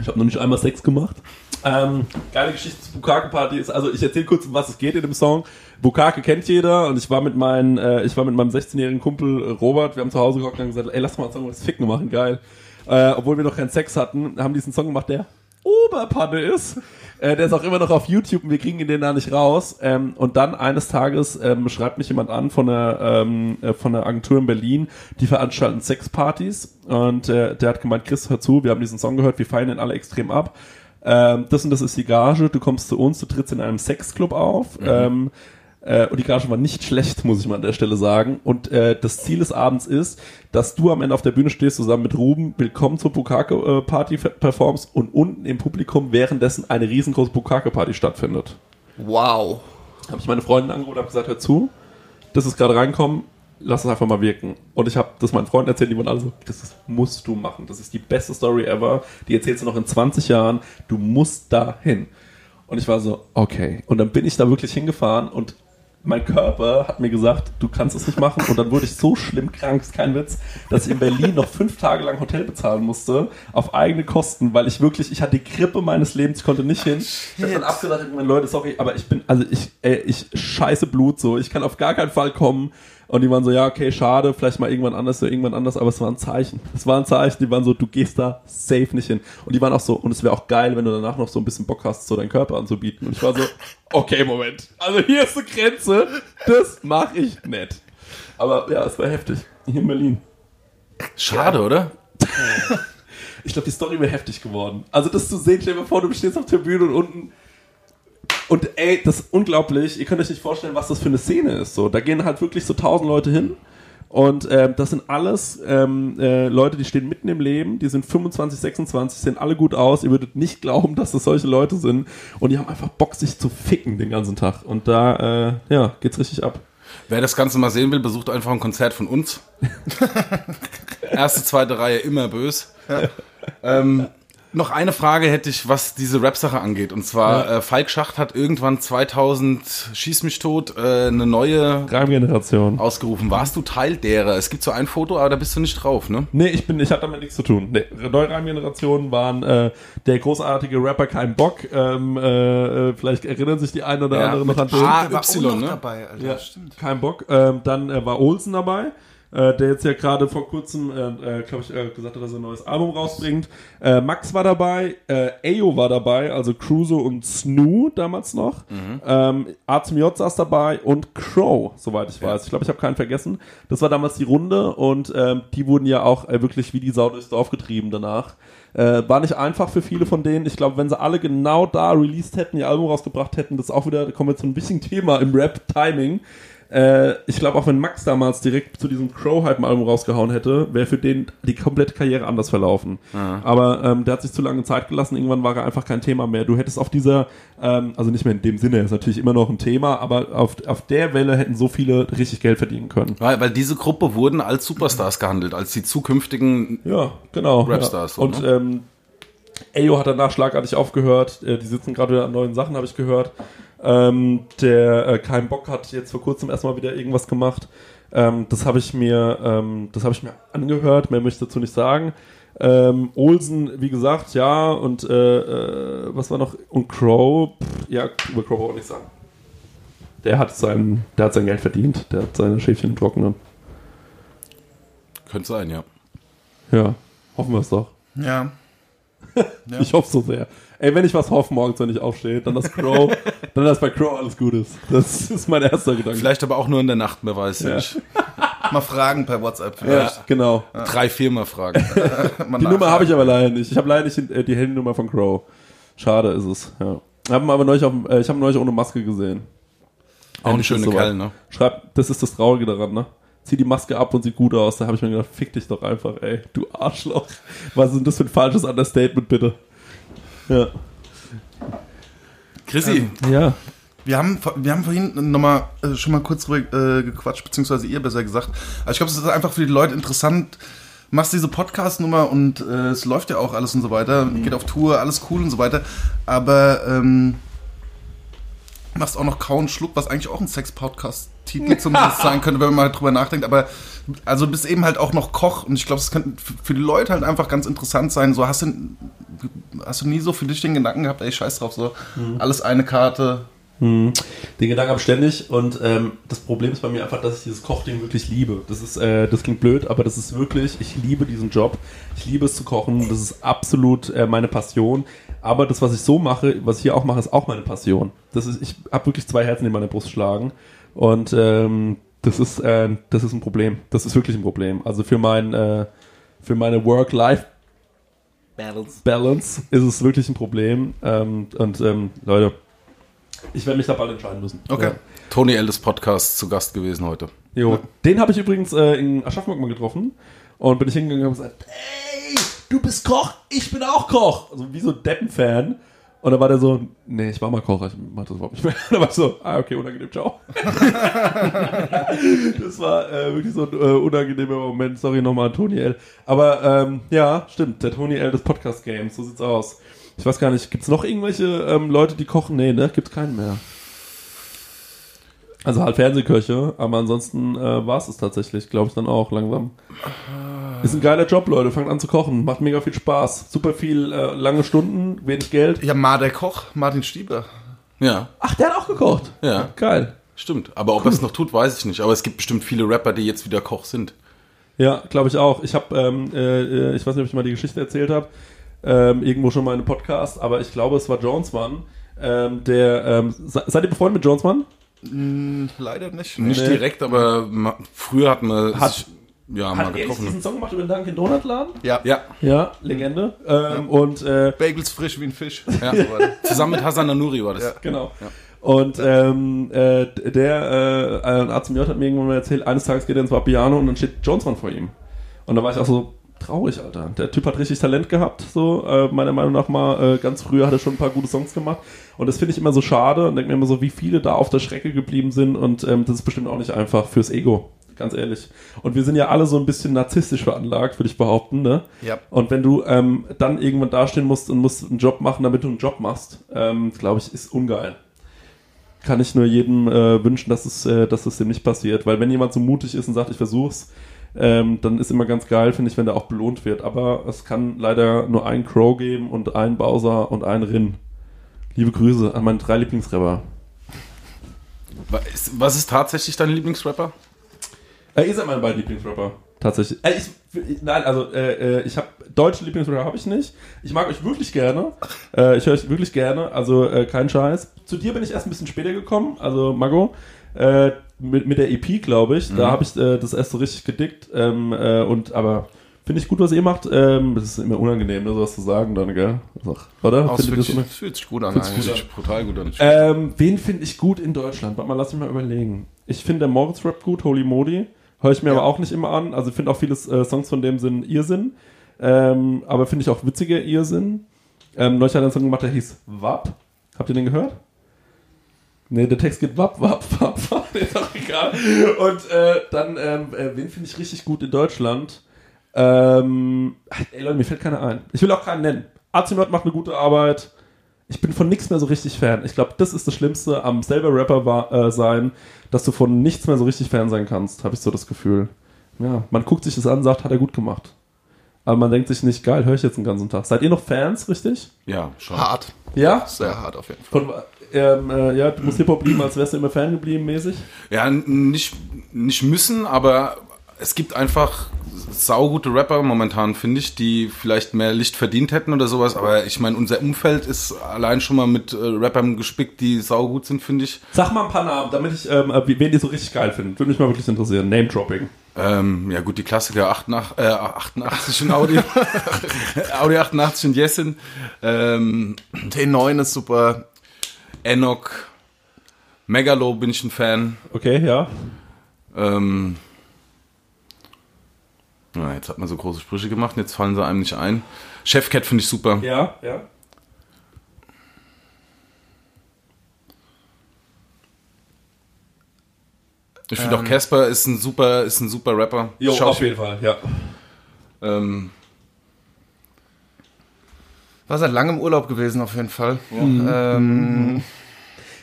Ich habe noch nicht einmal Sex gemacht. Ähm, geile Geschichte zur Bukake-Party ist, also ich erzähle kurz, um was es geht in dem Song. Bukake kennt jeder und ich war mit meinen, äh, ich war mit meinem 16-jährigen Kumpel äh, Robert, wir haben zu Hause gehockt und haben gesagt, ey, lass mal einen Song über das Ficken machen, geil. Äh, obwohl wir noch keinen Sex hatten, haben diesen Song gemacht, der Oberpanne ist. Äh, der ist auch immer noch auf YouTube und wir kriegen ihn den da nicht raus. Ähm, und dann eines Tages ähm, schreibt mich jemand an von der, ähm, äh, von der Agentur in Berlin, die veranstalten Sexpartys. Und äh, der hat gemeint, Chris, hör zu, wir haben diesen Song gehört, wir feiern den alle extrem ab. Ähm, das und das ist die Gage, du kommst zu uns, du trittst in einem Sexclub auf. Ähm, äh, und die Gage war nicht schlecht, muss ich mal an der Stelle sagen. Und äh, das Ziel des Abends ist, dass du am Ende auf der Bühne stehst, zusammen mit Ruben, willkommen zur Bukake-Party performst und unten im Publikum währenddessen eine riesengroße Bukake-Party stattfindet. Wow. Habe ich meine Freundin angerufen und habe gesagt, hör zu, das ist gerade reinkommen, lass es einfach mal wirken. Und ich habe das meinen Freunden erzählt, die waren alle so, das musst du machen. Das ist die beste Story ever. Die erzählst du noch in 20 Jahren. Du musst da hin. Und ich war so, okay. Und dann bin ich da wirklich hingefahren und mein Körper hat mir gesagt, du kannst es nicht machen. Und dann wurde ich so schlimm krank, ist kein Witz, dass ich in Berlin noch fünf Tage lang Hotel bezahlen musste, auf eigene Kosten, weil ich wirklich, ich hatte die Grippe meines Lebens, ich konnte nicht hin. Ich habe dann abgesagt, ich meine, Leute, sorry, aber ich bin, also ich, ey, ich scheiße Blut so, ich kann auf gar keinen Fall kommen. Und die waren so, ja, okay, schade, vielleicht mal irgendwann anders oder irgendwann anders, aber es war ein Zeichen. Es war ein Zeichen, die waren so, du gehst da safe nicht hin. Und die waren auch so, und es wäre auch geil, wenn du danach noch so ein bisschen Bock hast, so deinen Körper anzubieten. Und ich war so, okay, Moment. Also hier ist eine Grenze, das mache ich nicht. Aber ja, es war heftig. Hier in Berlin. Schade, oder? Ich glaube, die Story wäre heftig geworden. Also das zu sehen, stell dir vor, du stehst auf der Bühne und unten und ey, das ist unglaublich. Ihr könnt euch nicht vorstellen, was das für eine Szene ist. So, da gehen halt wirklich so tausend Leute hin. Und ähm, das sind alles ähm, äh, Leute, die stehen mitten im Leben, die sind 25, 26, sehen alle gut aus. Ihr würdet nicht glauben, dass das solche Leute sind. Und die haben einfach Bock, sich zu ficken den ganzen Tag. Und da, äh, ja, geht's richtig ab. Wer das Ganze mal sehen will, besucht einfach ein Konzert von uns. Erste, zweite Reihe immer bös. Ähm, noch eine Frage hätte ich, was diese Rap-Sache angeht. Und zwar, Ja. äh, Falk Schacht hat irgendwann 2000, schieß mich tot, äh, eine neue Reimgeneration. ausgerufen. Warst du Teil derer? Es gibt so ein Foto, aber da bist du nicht drauf, ne? Nee, ich bin, ich hatte damit nichts zu tun. Nee, neue Reimgenerationen waren äh, der großartige Rapper Kein Bock. Ähm, äh, äh, vielleicht erinnern sich die einen oder Ja, anderen noch an den. A- Der war Y, ne? dabei, Alter. Ja, Stimmt. kein Bock. Ähm, dann äh, war Olsen dabei, äh, der jetzt ja gerade vor kurzem, äh, äh, glaube ich, äh, gesagt hat, dass er ein neues Album rausbringt. Äh, Max war dabei, äh, Ayo war dabei, also Cruzo und Snoo damals noch. Ähm, A zum J saß dabei und Crow, soweit ich weiß. Ich glaube, ich habe keinen vergessen. Das war damals die Runde und ähm, die wurden ja auch wirklich wie die Sau durchs Dorf getrieben danach. Äh, war nicht einfach für viele von denen. Ich glaube, wenn sie alle genau da released hätten, ihr Album rausgebracht hätten, das ist auch wieder, da kommen wir zu einem wichtigen Thema im Rap-Timing. Äh, ich glaube, auch wenn Max damals direkt zu diesem Crow-Hype-Album rausgehauen hätte, wäre für den die komplette Karriere anders verlaufen. Aber ähm, der hat sich zu lange Zeit gelassen, irgendwann war er einfach kein Thema mehr. Du hättest auf dieser, ähm, also nicht mehr in dem Sinne, ist natürlich immer noch ein Thema, aber auf, auf der Welle hätten so viele richtig Geld verdienen können. Weil, weil diese Gruppe wurden als Superstars gehandelt, als die zukünftigen Ja, genau. Rapstars, ja. Und ne? ähm, Ayo hat danach schlagartig aufgehört. Äh, die sitzen gerade wieder an neuen Sachen, habe ich gehört. Ähm, der äh, Kein Bock hat jetzt vor kurzem erstmal wieder irgendwas gemacht. Ähm, das habe ich mir, ähm, das habe ich mir angehört. Mehr möchte ich dazu nicht sagen. Ähm, Olsen, wie gesagt, ja. Und äh, äh, was war noch? Und Crow, pff, ja, über Crow brauche ich nicht sagen. Der hat sein, der hat sein Geld verdient. Der hat seine Schäfchen im Trockenen. Könnte sein, ja. Ja, hoffen wir es doch. Ja. Ich hoffe so sehr. Ey, wenn ich was hoffe morgens, wenn ich aufstehe, dann dass Crow, dann dass bei Crow alles gut ist. Das ist mein erster Gedanke. Vielleicht aber auch nur in der Nacht, wer weiß Ja. nicht. Mal fragen per WhatsApp Ja, vielleicht. genau. Drei, viermal fragen. Mal Die Nummer habe ich aber leider nicht. Ich habe leider nicht äh, die Handynummer von Crow. Schade ist es. Ja. Haben aber neulich auf, äh, ich habe ihn neulich ohne Maske gesehen. Auch ein Endlich schöner ist soweit. Kerl, ne? Schreib, das ist das Traurige daran, ne? Zieh die Maske ab und sieht gut aus. Da habe ich mir gedacht, fick dich doch einfach, ey, du Arschloch. Was ist denn das für ein falsches Understatement, bitte? Ja. Chrissy, Ja. Wir haben, wir haben vorhin nochmal äh, schon mal kurz drüber äh, gequatscht, beziehungsweise ihr besser gesagt. Also ich glaube, es ist einfach für die Leute interessant. Machst diese Podcast-Nummer und äh, es läuft ja auch alles und so weiter. Geht auf Tour, alles cool und so weiter. Aber ähm, machst auch noch Kau und Schluck, was eigentlich auch ein Sex-Podcast-Titel zumindest sein könnte, wenn man mal drüber nachdenkt. Aber also du bist eben halt auch noch Koch und ich glaube, es könnte für die Leute halt einfach ganz interessant sein. So hast du, hast du nie so für dich den Gedanken gehabt, ey, scheiß drauf, so alles eine Karte. Den Gedanken habe ich ständig und ähm, das Problem ist bei mir einfach, dass ich dieses Kochding wirklich liebe. Das ist, äh, das klingt blöd, aber das ist wirklich, ich liebe diesen Job. Ich liebe es zu kochen. Das ist absolut äh, meine Passion. Aber das, was ich so mache, was ich hier auch mache, ist auch meine Passion. Das ist, ich habe wirklich zwei Herzen in meiner Brust schlagen und ähm, das ist, äh, das ist ein Problem. Das ist wirklich ein Problem. Also für mein, äh, für meine Work-Life Balance ist es wirklich ein Problem. Ähm, und ähm, Leute, ich werde mich da bald entscheiden müssen. Okay. Ja. Tony L. des Podcasts zu Gast gewesen heute. Jo, den habe ich übrigens äh, in Aschaffenburg mal getroffen und bin ich hingegangen und habe gesagt, ey, du bist Koch, ich bin auch Koch. Also wie so ein Deppen-Fan. Und dann war der so, nee, ich war mal Koch, ich mach das überhaupt nicht mehr. Und dann war ich so, ah, okay, unangenehm, ciao. das war äh, wirklich so ein äh, unangenehmer Moment. Sorry nochmal an Tony L. Aber ähm, ja, stimmt, der Tony L des Podcast-Games, so sieht's aus. Ich weiß gar nicht, gibt's noch irgendwelche ähm, Leute, die kochen? Nee, ne? Gibt's keinen mehr. Also halt Fernsehköche, aber ansonsten äh, war es es tatsächlich, glaube ich, dann auch langsam. Ist ein geiler Job, Leute. Fangt an zu kochen. Macht mega viel Spaß. Super viel äh, lange Stunden, wenig Geld. Ja, Ma der Koch, Martin Stieber. Ja, Ach, der hat auch gekocht. ja. Geil. Stimmt. Aber ob er es noch tut, weiß ich nicht. Aber es gibt bestimmt viele Rapper, die jetzt wieder Koch sind. Ja, glaube ich auch. Ich habe, ähm, äh, ich weiß nicht, ob ich mal die Geschichte erzählt habe, ähm, irgendwo schon mal in einem Podcast, aber ich glaube, es war Jonesman, ähm, der, ähm, se seid ihr befreundet mit Jonesman? Leider nicht. Nicht Nee. direkt, aber früher hat man Hat- sich ja, mal Hat er nicht getroffen. diesen Song gemacht über den Dunkin' Donut Laden? Ja. Ja, Ja, Legende. Ähm, Und äh, Bagels frisch wie ein Fisch. ja. Zusammen mit Hasan Nanuri war das. Ja. Genau. Und ähm, äh, der äh, ein Arzt im J hat mir irgendwann mal erzählt, eines Tages geht er ins Vapiano und dann steht Jonesman vor ihm. Und da war ich auch so traurig, Alter. Der Typ hat richtig Talent gehabt, so äh, meiner Meinung nach mal. Äh, ganz früher hat er schon ein paar gute Songs gemacht. Und das finde ich immer so schade und denke mir immer so, wie viele da auf der Strecke geblieben sind. Und ähm, das ist bestimmt auch nicht einfach fürs Ego. Ganz ehrlich. Und wir sind ja alle so ein bisschen narzisstisch veranlagt, würde ich behaupten, ne? Ja. Und wenn du ähm, dann irgendwann dastehen musst und musst einen Job machen, damit du einen Job machst, ähm, glaube ich, ist ungeil. Kann ich nur jedem äh, wünschen, dass es, äh, dass es dem nicht passiert. Weil wenn jemand so mutig ist und sagt, ich versuch's, ähm, dann ist immer ganz geil, finde ich, wenn der auch belohnt wird. Aber es kann leider nur einen Crow geben und einen Bowser und einen Rin. Liebe Grüße an meine drei Lieblingsrapper. Was ist tatsächlich dein Lieblingsrapper? Äh, ihr seid meine beiden Lieblingsrapper. Tatsächlich. Äh, ich, nein, also äh, äh, ich habe deutsche Lieblingsrapper habe ich nicht. Ich mag euch wirklich gerne. Äh, ich höre euch wirklich gerne. Also äh, kein Scheiß. Zu dir bin ich erst ein bisschen später gekommen. Also Mago. Mit, mit der EP, glaube ich. Da habe ich äh, das erst so richtig gedickt. Ähm, äh, und aber finde ich gut, was ihr macht. Ähm, das ist immer unangenehm, ne, sowas zu sagen dann, gell? Oder? Oh, ihr fühlt, das sich, immer- fühlt sich gut an. Fühlt sich gut Sich brutal gut an. ähm, wen finde ich gut in Deutschland? Warte mal, lass mich mal überlegen. Ich finde der Moritz Rap gut, Holy Modi. Höre ich mir Ja. aber auch nicht immer an. Also ich finde auch viele äh, Songs von dem sind Irrsinn. Ähm, aber finde ich auch witziger Irrsinn. Ähm, neulich hat er einen Song gemacht, der hieß Wap. Habt ihr den gehört? Nee, der Text geht Wap, Wap, Wap, Wap. Ist auch egal. Und äh, dann, ähm, äh, wen finde ich richtig gut in Deutschland? Ähm, ey Leute, mir fällt keiner ein. Ich will auch keinen nennen. Azimat macht eine gute Arbeit. Ich bin von nichts mehr so richtig Fan. Ich glaube, das ist das Schlimmste am selber Rapper war, äh, sein, dass du von nichts mehr so richtig Fan sein kannst, habe ich so das Gefühl. Ja, man guckt sich das an, sagt, hat er gut gemacht. Aber man denkt sich nicht, geil, höre ich jetzt den ganzen Tag. Seid ihr noch Fans, richtig? Ja, schon. Hart. Ja? Sehr hart auf jeden Fall. Von, ähm, äh, ja, du musst Hip-Hop lieben, als wärst du immer Fan geblieben, mäßig. Ja, nicht, nicht müssen, aber es gibt einfach saugute Rapper momentan, finde ich, die vielleicht mehr Licht verdient hätten oder sowas. Aber ich meine, unser Umfeld ist allein schon mal mit äh, Rappern gespickt, die saugut sind, finde ich. Sag mal ein paar Namen, damit ich, ähm, äh, wen ihr so richtig geil findet. Würde mich mal wirklich interessieren. Name-Dropping. Ähm, ja gut, die Klassiker 88, äh, 88 in Audi, Audi 88 in Jessin, ähm, T9 ist super. Enoch, Megalo bin ich ein Fan. Okay, ja. Ähm, na, jetzt hat man so große Sprüche gemacht, jetzt fallen sie einem nicht ein. Chefcat finde ich super. Ja, ja. Ich finde auch Casper ist ein super, ist ein super Rapper. Jo, Schau- auf jeden Fall, ja. ähm, War seit langem Urlaub gewesen auf jeden Fall. Ähm,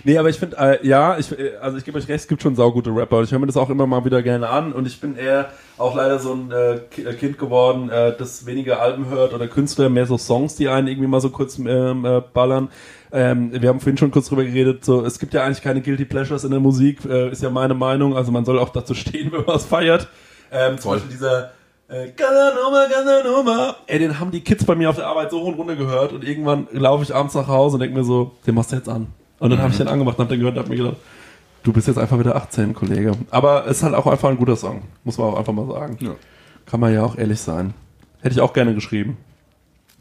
Nee, aber ich finde, äh, ja, ich, äh, also ich gebe euch recht, es gibt schon saugute Rapper ich höre mir das auch immer mal wieder gerne an und ich bin eher auch leider so ein äh, äh, Kind geworden, äh, das weniger Alben hört oder Künstler, mehr so Songs, die einen irgendwie mal so kurz ähm, äh, ballern. Ähm, wir haben vorhin schon kurz drüber geredet, so es gibt ja eigentlich keine Guilty Pleasures in der Musik, äh, ist ja meine Meinung, also man soll auch dazu stehen, wenn man es feiert. Ähm, zum Voll. Beispiel dieser äh, Casanova, Casanova. Ey, den haben die Kids bei mir auf der Arbeit so hoch und runter gehört und irgendwann laufe ich abends nach Hause und denke mir so, den machst du jetzt an. Und dann habe ich den angemacht und habe den gehört und habe mir gedacht, du bist jetzt einfach wieder 18, Kollege. Aber es ist halt auch einfach ein guter Song, muss man auch einfach mal sagen. Ja. Kann man ja auch ehrlich sein. Hätte ich auch gerne geschrieben.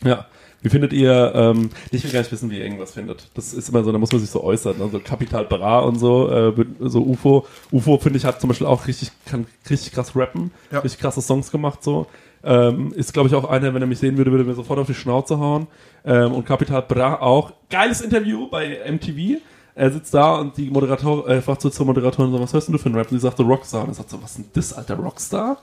Ja. Wie findet ihr, ähm, ich will gar nicht wissen, wie ihr irgendwas findet. Das ist immer so, da muss man sich so äußern. Also Capital Bra und so, äh, so UFO. UFO, finde ich, hat zum Beispiel auch richtig, kann richtig krass rappen, Ja. richtig krasse Songs gemacht, so. Ähm, ist, glaube ich, auch einer, wenn er mich sehen würde, würde er mir sofort auf die Schnauze hauen. Ähm, und Capital Bra auch. Geiles Interview bei MTV. Er sitzt da und die Moderator, äh, fragt so zur Moderatorin so, was hörst denn du für einen Rap? Und sie sagt so Rockstar. Und er sagt so, was ist denn das, alter Rockstar?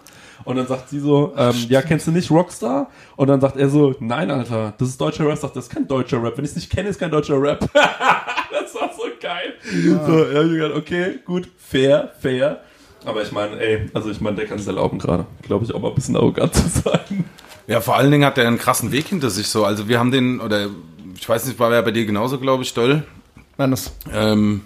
Und dann sagt sie so, ähm, ja, kennst du nicht Rockstar? Und dann sagt er so, nein, Alter, das ist deutscher Rap. Sagt, das ist kein deutscher Rap. Wenn ich es nicht kenne, ist kein deutscher Rap. das war so geil. So, ja, ich hab gedacht, okay, gut, fair, fair. Aber ich meine, ey, also ich meine, der kann es erlauben gerade. Glaube ich auch mal ein bisschen arrogant zu sein. Ja, vor allen Dingen hat er einen krassen Weg hinter sich so. Also wir haben den, oder ich weiß nicht, war er bei dir genauso, glaube ich, Doll. Nein, das Ähm,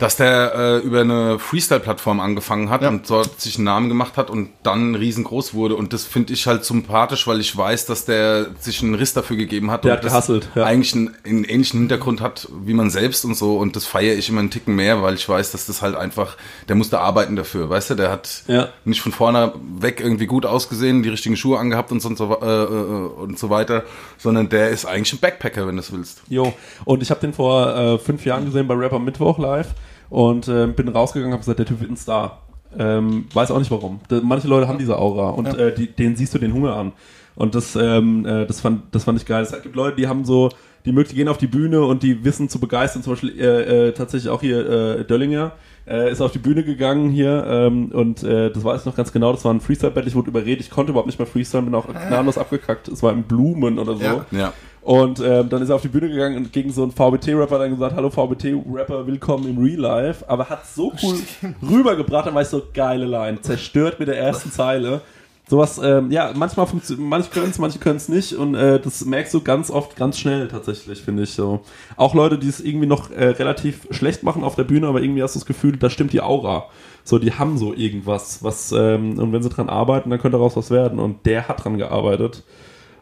dass der äh, über eine Freestyle-Plattform angefangen hat Ja. und dort sich einen Namen gemacht hat und dann riesengroß wurde. Und das finde ich halt sympathisch, weil ich weiß, dass der sich einen Riss dafür gegeben hat Der und hat das gehustelt, ja. eigentlich einen, einen ähnlichen Hintergrund hat wie man selbst und so. Und das feiere ich immer einen Ticken mehr, weil ich weiß, dass das halt einfach, der musste arbeiten dafür. Weißt du, der hat Ja. nicht von vorne weg irgendwie gut ausgesehen, die richtigen Schuhe angehabt und so, und so, äh, äh, und so weiter, sondern der ist eigentlich ein Backpacker, wenn du es willst. Jo, und ich habe den vor äh, fünf Jahren gesehen bei Rapper Mittwoch live und äh, bin rausgegangen und habe gesagt, der Typ wird ein Star. Ähm, weiß auch nicht warum. Manche Leute haben diese Aura und äh, die, denen siehst du den Hunger an. Und das, ähm, äh, das, fand, das fand ich geil. Es gibt Leute, die haben so, die möchten gehen auf die Bühne und die wissen zu begeistern. Zum Beispiel äh, äh, tatsächlich auch hier äh, Döllinger äh, ist auf die Bühne gegangen hier ähm, und äh, das weiß ich noch ganz genau. Das war ein Freestyle-Battle. Ich wurde überredet. Ich konnte überhaupt nicht mehr freestylen, bin auch gnadenlos abgekackt. Es war in Blumen oder so. Ja. Ja. Und ähm, dann ist er auf die Bühne gegangen und gegen so einen VBT-Rapper dann gesagt, hallo VBT-Rapper, willkommen im Real Life. Aber hat so cool rübergebracht, dann war ich so, geile Line, zerstört mit der ersten Zeile. Sowas, ähm, ja, manchmal funktioniert, manche können es, manche können es nicht und äh, das merkst du ganz oft ganz schnell tatsächlich, finde ich so. Auch Leute, die es irgendwie noch äh, relativ schlecht machen auf der Bühne, aber irgendwie hast du das Gefühl, da stimmt die Aura. So, die haben so irgendwas, was, ähm, und wenn sie dran arbeiten, dann könnte daraus was werden. Und der hat dran gearbeitet.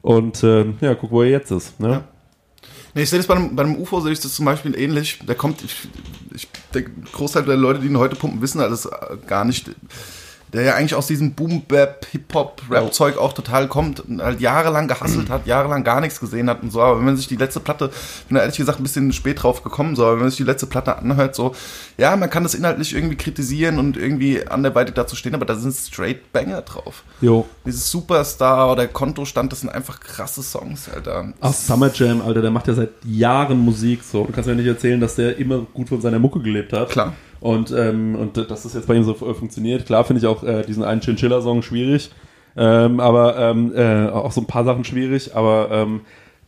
Und ähm, ja, guck, wo er jetzt ist. Ne? Ja. Nee, ich sehe das bei einem, bei einem UFO, sehe ich das zum Beispiel ähnlich. Der kommt, ich, ich der Großteil der Leute, die ihn heute pumpen, wissen alles äh, gar nicht. Der ja eigentlich aus diesem Boom-Bap, Hip-Hop-Rap-Zeug auch total kommt und halt jahrelang gehasselt hat, jahrelang gar nichts gesehen hat und so. Aber wenn man sich die letzte Platte, ich bin da ehrlich gesagt ein bisschen spät drauf gekommen, so, aber wenn man sich die letzte Platte anhört, so, ja, man kann das inhaltlich irgendwie kritisieren und irgendwie anderweitig dazu stehen, aber da sind straight Banger drauf. Jo. Dieses Superstar oder Kontostand, das sind einfach krasse Songs, Alter. Ach, Summer Jam, Alter, der macht ja seit Jahren Musik. So. Du kannst mir nicht erzählen, dass der immer gut von seiner Mucke gelebt hat. Klar. Und, ähm, und dass das jetzt bei ihm so äh, funktioniert. Klar finde ich auch äh, diesen einen Chinchilla-Song schwierig. Ähm, aber ähm, äh, auch so ein paar Sachen schwierig. Aber ähm,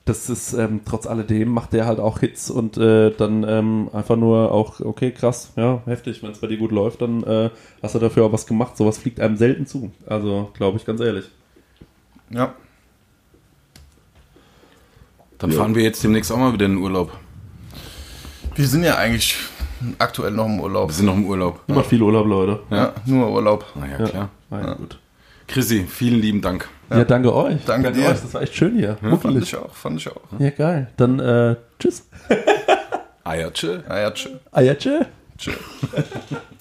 das ist ähm, trotz alledem macht der halt auch Hits und äh, dann ähm, einfach nur auch, okay, krass, ja, heftig. Wenn es bei dir gut läuft, dann äh, hast du dafür auch was gemacht. Sowas fliegt einem selten zu. Also, glaube ich, ganz ehrlich. Ja. Dann fahren wir jetzt demnächst auch mal wieder in den Urlaub. Wir sind ja eigentlich aktuell noch im Urlaub. Wir sind noch im Urlaub. Ihr macht viel Urlaub, Leute. Ja, nur Urlaub. Na ja, klar. Ah, ja, gut. Chrissy, vielen lieben Dank. Ja, danke euch. Danke dir. euch. Das war echt schön hier. Fand Muckelig. ich auch, fand ich auch. Ja, geil. Dann äh, tschüss. Ja, tschö. Ja, tschö. Ayatsche. tschö.